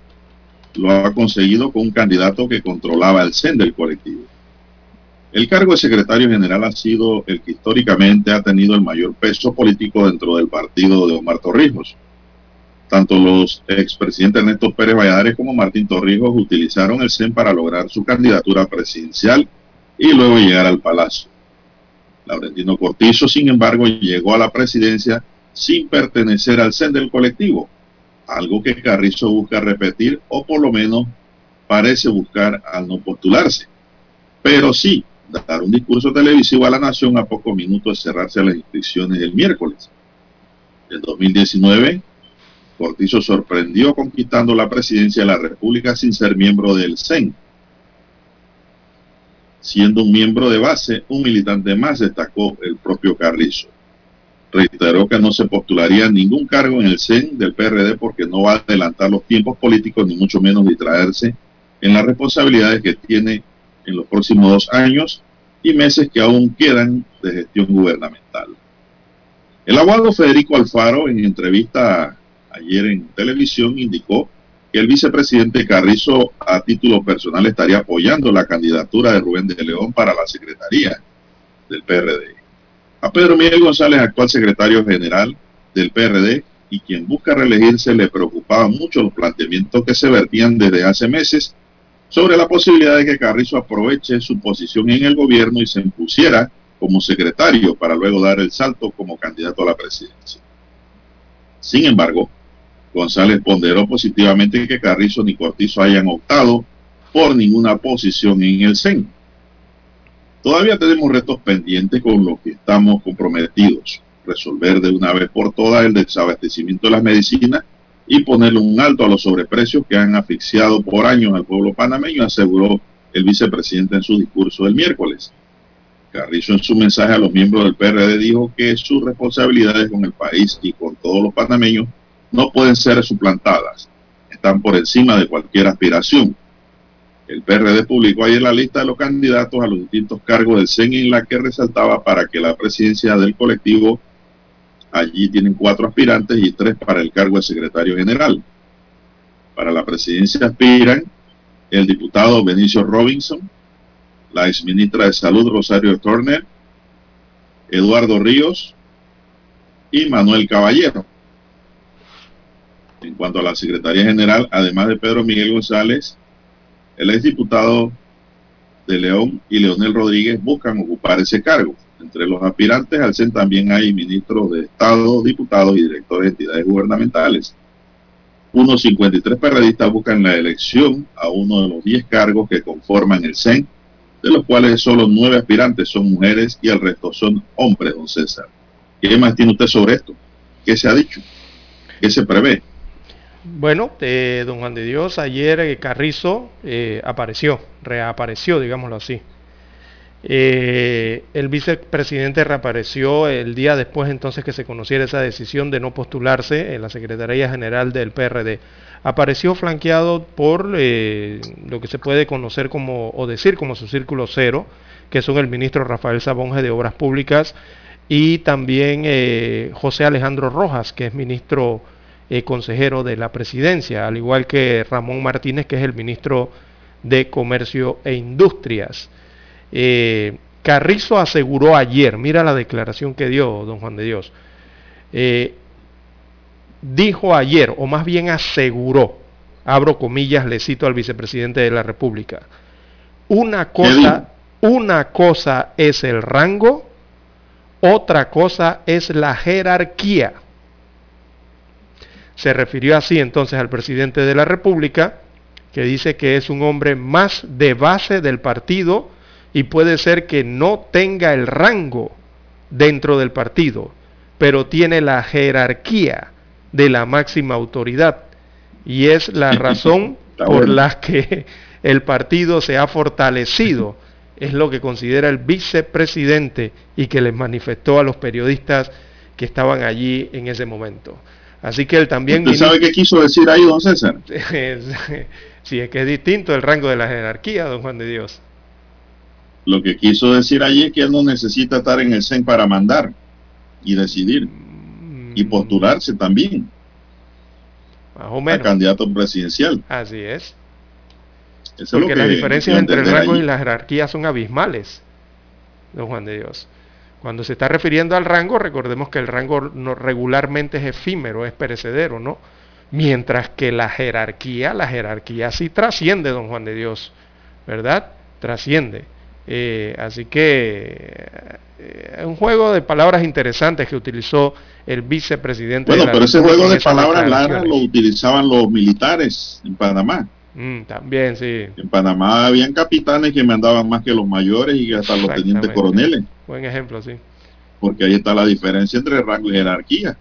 lo ha conseguido con un candidato que controlaba el CEN del colectivo. El cargo de secretario general ha sido el que históricamente ha tenido el mayor peso político dentro del partido de Omar Torrijos. Tanto los expresidentes Ernesto Pérez Valladares como Martín Torrijos utilizaron el CEN para lograr su candidatura presidencial y luego llegar al palacio. Laurentino Cortizo, sin embargo, llegó a la presidencia sin pertenecer al CEN del colectivo, algo que Carrizo busca repetir o por lo menos parece buscar al no postularse. Pero sí, dar un discurso televisivo a la nación a pocos minutos de cerrarse las inscripciones el miércoles. En 2019, Cortizo sorprendió conquistando la presidencia de la República sin ser miembro del CEN. Siendo un miembro de base, un militante más destacó el propio Carrizo. Reiteró que no se postularía ningún cargo en el CEN del PRD porque no va a adelantar los tiempos políticos ni mucho menos distraerse en las responsabilidades que tiene en los próximos dos años y meses que aún quedan de gestión gubernamental. El abogado Federico Alfaro, en entrevista ayer en televisión, indicó que el vicepresidente Carrizo a título personal estaría apoyando la candidatura de Rubén de León para la secretaría del PRD. A Pedro Miguel González, actual secretario general del PRD y quien busca reelegirse, le preocupaban mucho los planteamientos que se vertían desde hace meses sobre la posibilidad de que Carrizo aproveche su posición en el gobierno y se impusiera como secretario para luego dar el salto como candidato a la presidencia. Sin embargo, González ponderó positivamente que Carrizo ni Cortizo hayan optado por ninguna posición en el CEN. Todavía tenemos retos pendientes con los que estamos comprometidos. Resolver de una vez por todas el desabastecimiento de las medicinas y ponerle un alto a los sobreprecios que han asfixiado por años al pueblo panameño, aseguró el vicepresidente en su discurso del miércoles. Carrizo en su mensaje a los miembros del PRD dijo que sus responsabilidades con el país y con todos los panameños no pueden ser suplantadas, están por encima de cualquier aspiración. El PRD publicó ayer la lista de los candidatos a los distintos cargos del CEN en la que resaltaba para que la presidencia del colectivo Allí tienen cuatro aspirantes y tres para el cargo de secretario general. Para la presidencia aspiran el diputado Benicio Robinson, la exministra de Salud Rosario Turner, Eduardo Ríos y Manuel Caballero. En cuanto a la Secretaría General, además de Pedro Miguel González, el exdiputado de León y Leonel Rodríguez buscan ocupar ese cargo. Entre los aspirantes al CEN también hay ministros de Estado, diputados y directores de entidades gubernamentales. Unos 53 periodistas buscan la elección a uno de los 10 cargos que conforman el CEN, de los cuales solo nueve aspirantes son mujeres y el resto son hombres, don César. ¿Qué más tiene usted sobre esto? ¿Qué se ha dicho? ¿Qué se prevé? Bueno, eh, don Juan de Dios, ayer eh, Carrizo eh, apareció, reapareció, digámoslo así. Eh, el vicepresidente reapareció el día después entonces que se conociera esa decisión de no postularse en la Secretaría General del PRD. Apareció flanqueado por eh, lo que se puede conocer como o decir como su círculo cero, que son el ministro Rafael Sabonge de Obras Públicas y también eh, José Alejandro Rojas, que es ministro consejero de la presidencia, al igual que Ramón Martínez, que es el ministro de Comercio e Industrias. Eh, Carrizo aseguró ayer, mira la declaración que dio don Juan de Dios, eh, dijo ayer, o más bien aseguró, abro comillas, le cito al vicepresidente de la República, una cosa, una cosa es el rango, otra cosa es la jerarquía. Se refirió así entonces al presidente de la República, que dice que es un hombre más de base del partido, y puede ser que no tenga el rango dentro del partido, pero tiene la jerarquía de la máxima autoridad. Y es la razón por la que el partido se ha fortalecido, es lo que considera el vicepresidente y que les manifestó a los periodistas que estaban allí en ese momento. Así que él también... ¿Usted sabe qué quiso decir ahí, don César? sí, es que es distinto el rango de la jerarquía, don Juan de Dios. Lo que quiso decir allí es que él no necesita estar en el CEN para mandar y decidir y postularse también Más o menos. a candidato presidencial. Así es. Eso es Porque que las diferencias entre el rango allí. y la jerarquía son abismales, don Juan de Dios. Cuando se está refiriendo al rango, recordemos que el rango no- regularmente es efímero, es perecedero, ¿no? Mientras que la jerarquía, la jerarquía sí trasciende, don Juan de Dios, ¿verdad? Trasciende. Eh, así que eh, es un juego de palabras interesantes que utilizó el vicepresidente. Bueno, de la pero ese juego de palabras largas lo utilizaban los militares en Panamá. Mm, también, sí. En Panamá habían capitanes que mandaban más que los mayores y hasta los tenientes coroneles, Buen ejemplo, sí. porque ahí está la diferencia entre rango y jerarquía.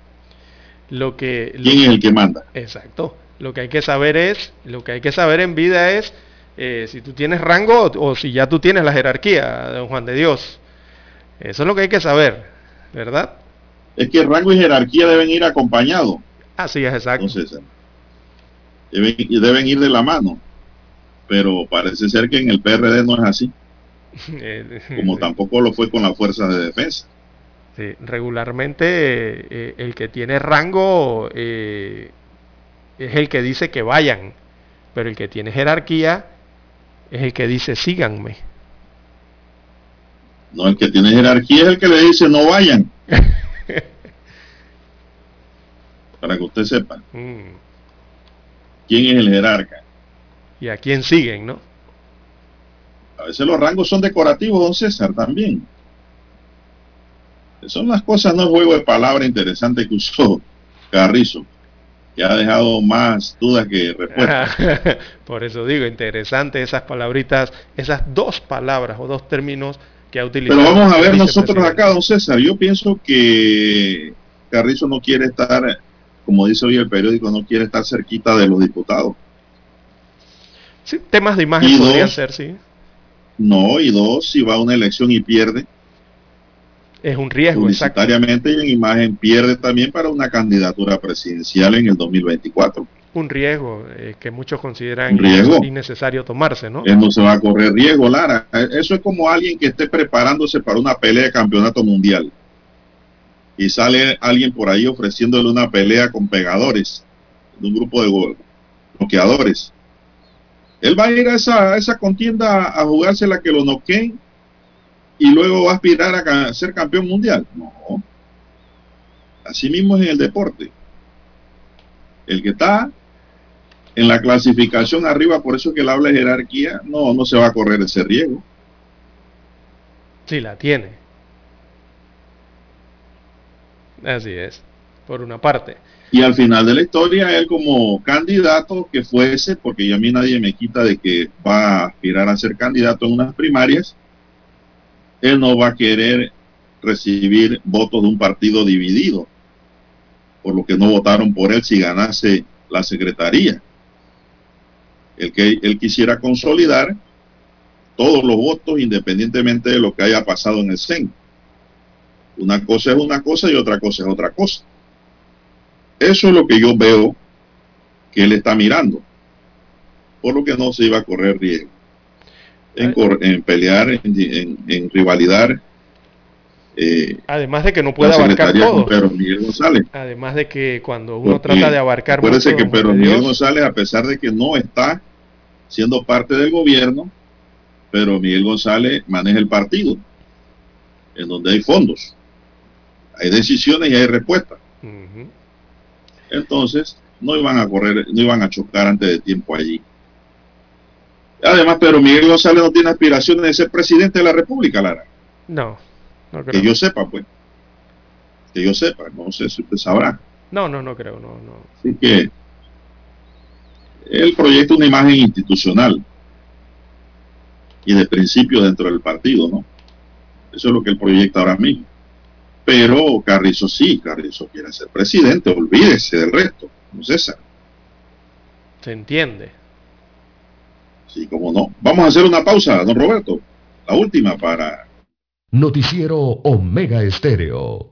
Lo que, lo- ¿Quién es el que manda? Exacto. Lo que hay que saber es, lo que hay que saber en vida es eh, si tú tienes rango o, o si ya tú tienes la jerarquía, don Juan de Dios. Eso es lo que hay que saber, ¿verdad? Es que rango y jerarquía deben ir acompañados. Así es, exacto. Entonces, deben, deben ir de la mano. Pero parece ser que en el PRD no es así, Eh, como tampoco lo fue con las fuerzas de defensa. sí, regularmente eh, el que tiene rango eh, es el que dice que vayan, pero el que tiene jerarquía es el que dice síganme. No, el que tiene jerarquía es el que le dice no vayan. Para que usted sepa Mm, quién es el jerarca. Y a quién siguen, ¿no? A veces los rangos son decorativos, don César, también. Son las cosas, no es juego de palabras interesante que usó Carrizo, que ha dejado más dudas que respuestas. Por eso digo, interesante esas palabritas, esas dos palabras o dos términos que ha utilizado. Pero vamos a ver nosotros acá, don César. Yo pienso que Carrizo no quiere estar, como dice hoy el periódico, no quiere estar cerquita de los diputados. Sí, temas de imagen Y podrían dos, ser, sí. No, y dos, si va a una elección y pierde, Es un riesgo, exacto. publicitariamente y en imagen pierde también para una candidatura presidencial en el 2024. Un riesgo eh, que muchos consideran riesgo. innecesario tomarse, ¿no? Él no se va a correr riesgo, Lara. Eh, Eso es como alguien que esté preparándose para una pelea de campeonato mundial. Y sale alguien por ahí ofreciéndole una pelea con pegadores, de un grupo de bloqueadores. Él va a ir a esa, a esa contienda a jugarse la que lo noqueen y luego va a aspirar a ser campeón mundial. No. Así mismo es en el deporte. El que está en la clasificación arriba, por eso que él habla de jerarquía, no, no se va a correr ese riesgo. Sí, la tiene. Así es, por una parte. Y al final de la historia, él como candidato que fuese, porque ya a mí nadie me quita de que va a aspirar a ser candidato en unas primarias, él no va a querer recibir votos de un partido dividido, por lo que no votaron por él si ganase la secretaría. El que él quisiera consolidar todos los votos independientemente de lo que haya pasado en el CEN. Una cosa es una cosa y otra cosa es otra cosa. Eso es lo que yo veo que él está mirando. Por lo que no se iba a correr riesgo. En, pelear, en, en- en rivalidad. eh, Además de que no puede abarcar todo. Pedro Miguel González. Además de que cuando uno Porque trata de abarcar Acuérdese mucho, que Pedro Miguel González, a pesar de que no está siendo parte del gobierno, pero Miguel González maneja el partido, en donde hay fondos, hay decisiones y hay respuestas. Entonces, no iban a correr, no iban a chocar antes de tiempo allí. Además, Pedro Miguel González no tiene aspiraciones de ser presidente de la República, Lara. No, no Que creo. yo sepa, pues. Que yo sepa, no sé si usted sabrá. No, no, no creo, no, no. Así que él proyecta una imagen institucional y de principio dentro del partido, ¿no? Eso es lo que él proyecta ahora mismo. Pero Carrizo sí, Carrizo quiere ser presidente, olvídese del resto, no César. Se entiende. Sí, cómo no. Vamos a hacer una pausa, don Roberto. La última para... Noticiero Omega Estéreo.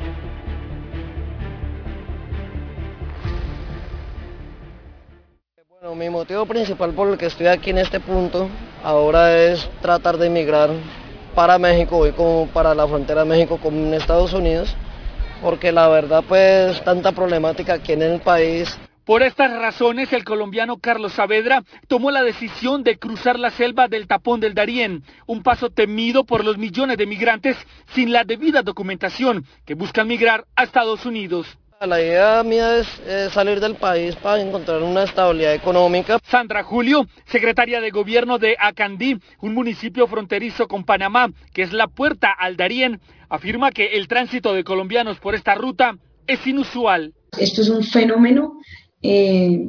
Mi motivo principal por el que estoy aquí en este punto ahora es tratar de emigrar para México y como para la frontera México con Estados Unidos, porque la verdad pues tanta problemática aquí en el país. Por estas razones, el colombiano Carlos Saavedra tomó la decisión de cruzar la selva del Tapón del Darién, un paso temido por los millones de migrantes sin la debida documentación que buscan migrar a Estados Unidos. La idea mía es eh, salir del país para encontrar una estabilidad económica. Sandra Julio, secretaria de gobierno de Acandí, un municipio fronterizo con Panamá, que es la puerta al Darién, afirma que el tránsito de colombianos por esta ruta es inusual. Esto es un fenómeno eh,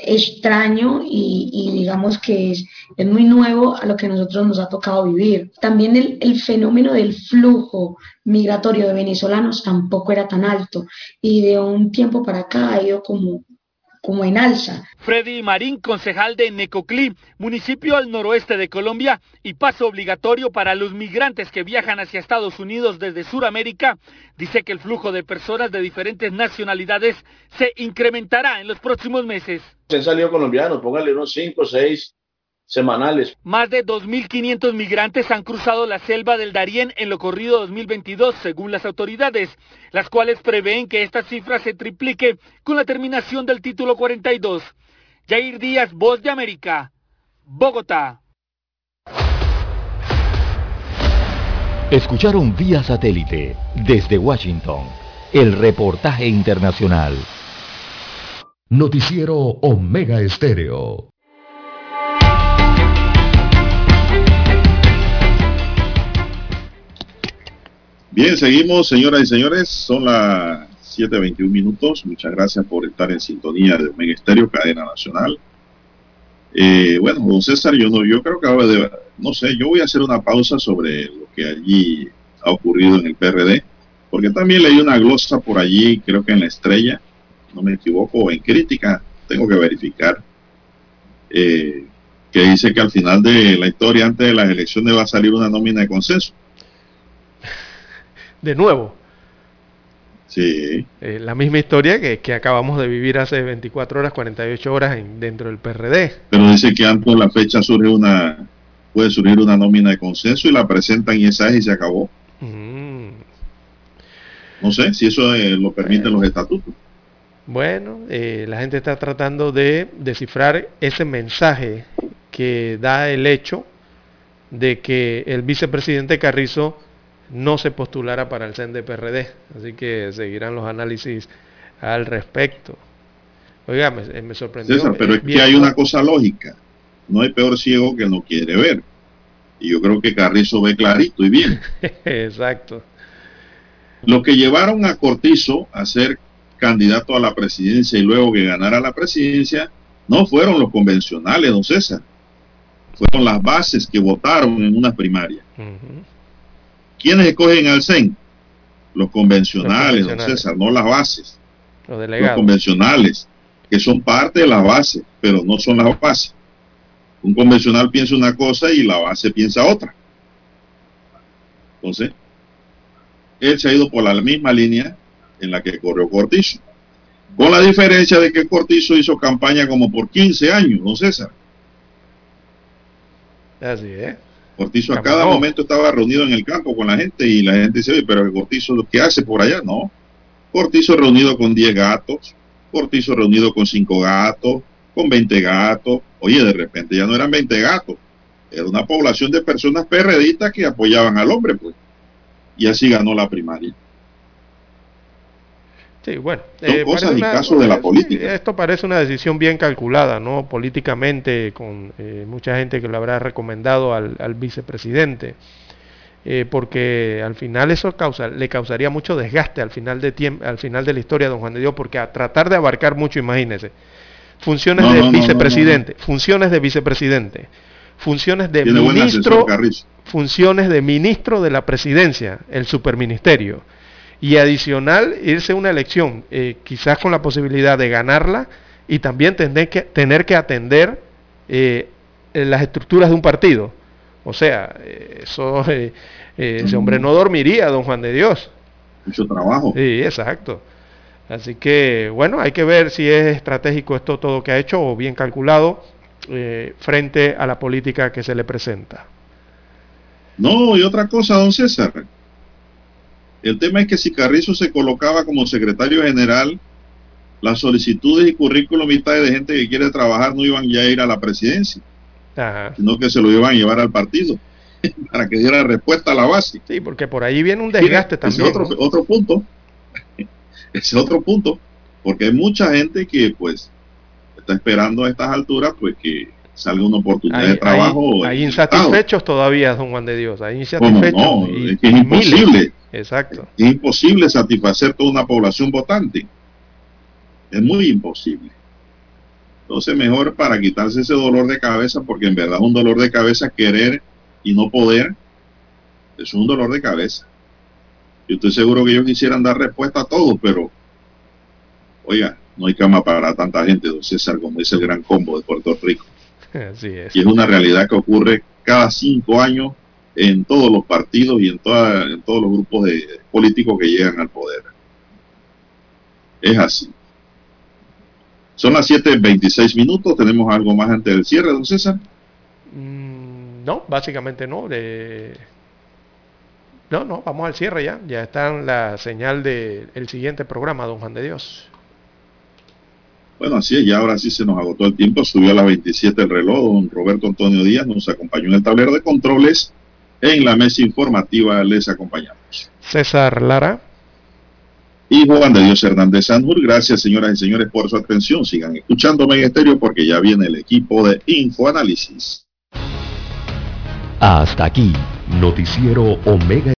extraño y, digamos que es, es muy nuevo a lo que nosotros nos ha tocado vivir. También el, el fenómeno del flujo migratorio de venezolanos tampoco era tan alto y de un tiempo para acá ha ido como, como en alza. Freddy Marín, concejal de Necoclí, municipio al noroeste de Colombia y paso obligatorio para los migrantes que viajan hacia Estados Unidos desde Sudamérica, dice que el flujo de personas de diferentes nacionalidades se incrementará en los próximos meses. Se han salido colombianos, póngale unos 5 o 6 semanales. Más de 2.500 migrantes han cruzado la selva del Darién en lo corrido 2022, según las autoridades, las cuales prevén que esta cifra se triplique con la terminación del título 42. Jair Díaz, Voz de América, Bogotá. Escucharon vía satélite desde Washington el reportaje internacional. Noticiero Omega Estéreo. Bien, seguimos, señoras y señores. Son las 7.21 minutos. Muchas gracias por estar en sintonía de Omega cadena nacional. Eh, bueno, don César, yo no, yo creo que ahora no sé, yo voy a hacer una pausa sobre lo que allí ha ocurrido en el PRD, porque también leí una glosa por allí, creo que en la estrella, no me equivoco, en crítica, tengo que verificar, eh, que dice que al final de la historia, antes de las elecciones, va a salir una nómina de consenso. De nuevo. Sí. Eh, la misma historia que, que, acabamos de vivir hace 24 horas, 48 horas en, dentro del PRD. Pero dice que antes de la fecha surge una, puede surgir una nómina de consenso y la presentan y esa es y se acabó. Mm. No sé si eso eh, lo permiten los estatutos. Bueno, eh, la gente está tratando de descifrar ese mensaje que da el hecho de que el vicepresidente Carrizo no se postulara para el CEN de PRD. Así que seguirán los análisis al respecto. Oiga, me, me sorprendió. César, pero es que hay una cosa lógica. No hay peor ciego que no quiere ver. Y yo creo que Carrizo ve clarito y bien. Exacto. Lo que llevaron a Cortizo a ser candidato a la presidencia y luego que ganara la presidencia no fueron los convencionales, don César. Fueron las bases que votaron en una primaria. Uh -huh. ¿Quiénes escogen al CEN? Los convencionales, don César, no las bases. Los, los convencionales, que son parte de la base, pero no son las bases. Un convencional piensa una cosa y la base piensa otra. Entonces, él se ha ido por la misma línea en la que corrió Cortizo. Con la diferencia de que Cortizo hizo campaña como por 15 años, don César. Así es. Cortizo a cada momento estaba reunido en el campo con la gente y la gente dice, oye, pero el Cortizo, ¿qué hace por allá? No. Cortizo reunido con 10 gatos, Cortizo reunido con 5 gatos, con 20 gatos. Oye, de repente ya no eran 20 gatos, era una población de personas perredistas que apoyaban al hombre, pues. Y así ganó la primaria. Sí, bueno. Eh, cosas y casos de la política. Esto parece una decisión bien calculada, ¿no? Políticamente, con eh, mucha gente que lo habrá recomendado al, vicepresidente. Eh, porque al final eso causa, le causaría mucho desgaste al final, de al final de la historia don Juan de Dios, porque a tratar de abarcar mucho, imagínese, funciones de vicepresidente, funciones de vicepresidente, funciones de ministro, funciones de ministro de la presidencia, el superministerio y adicional irse a una elección, eh, quizás con la posibilidad de ganarla y también tener que, tener que atender eh, las estructuras de un partido. O sea, eh, eso, ese hombre no dormiría, don Juan de Dios. Mucho trabajo. Sí, exacto. Así que, bueno, hay que ver si es estratégico esto todo que ha hecho o bien calculado frente a la política que se le presenta. No, y otra cosa, don César. El tema es que si Carrizo se colocaba como secretario general, las solicitudes y currículum vitae de gente que quiere trabajar no iban ya a ir a la presidencia, sino que se lo iban a llevar al partido para que diera respuesta a la base. Sí, porque por ahí viene un desgaste también. Ese otro, otro punto. Ese otro punto. Porque hay mucha gente que pues está esperando a estas alturas pues que salga una oportunidad de trabajo. Hay, insatisfechos todavía, don Juan de Dios. Hay insatisfechos. No? es que es imposible. Exacto. Es imposible satisfacer toda una población votante. Es muy imposible. Entonces, mejor para quitarse ese dolor de cabeza, porque en verdad es un dolor de cabeza querer y no poder, es un dolor de cabeza. Yo estoy seguro que ellos quisieran dar respuesta a todos, pero, oiga, no hay cama para tanta gente, don César, como dice el gran combo de Puerto Rico. Así es. Y es una realidad que ocurre cada cinco años en todos los partidos y en, toda, en todos los grupos de, políticos que llegan al poder. Es así. Son las 7.26 minutos. ¿Tenemos algo más antes del cierre, don César? Mm, no, básicamente no. De... No, no, vamos al cierre ya. Ya está la señal del siguiente programa, don Juan de Dios. Bueno, así es, ya ahora sí se nos agotó el tiempo, subió a las 27 el reloj, don Roberto Antonio Díaz nos acompañó en el tablero de controles en la mesa informativa les acompañamos. César Lara. Y Juan de Dios Hernández Sanjur. Gracias, señoras y señores, por su atención. Sigan escuchándome en estéreo porque ya viene el equipo de Infoanálisis. Hasta aquí, Noticiero Omega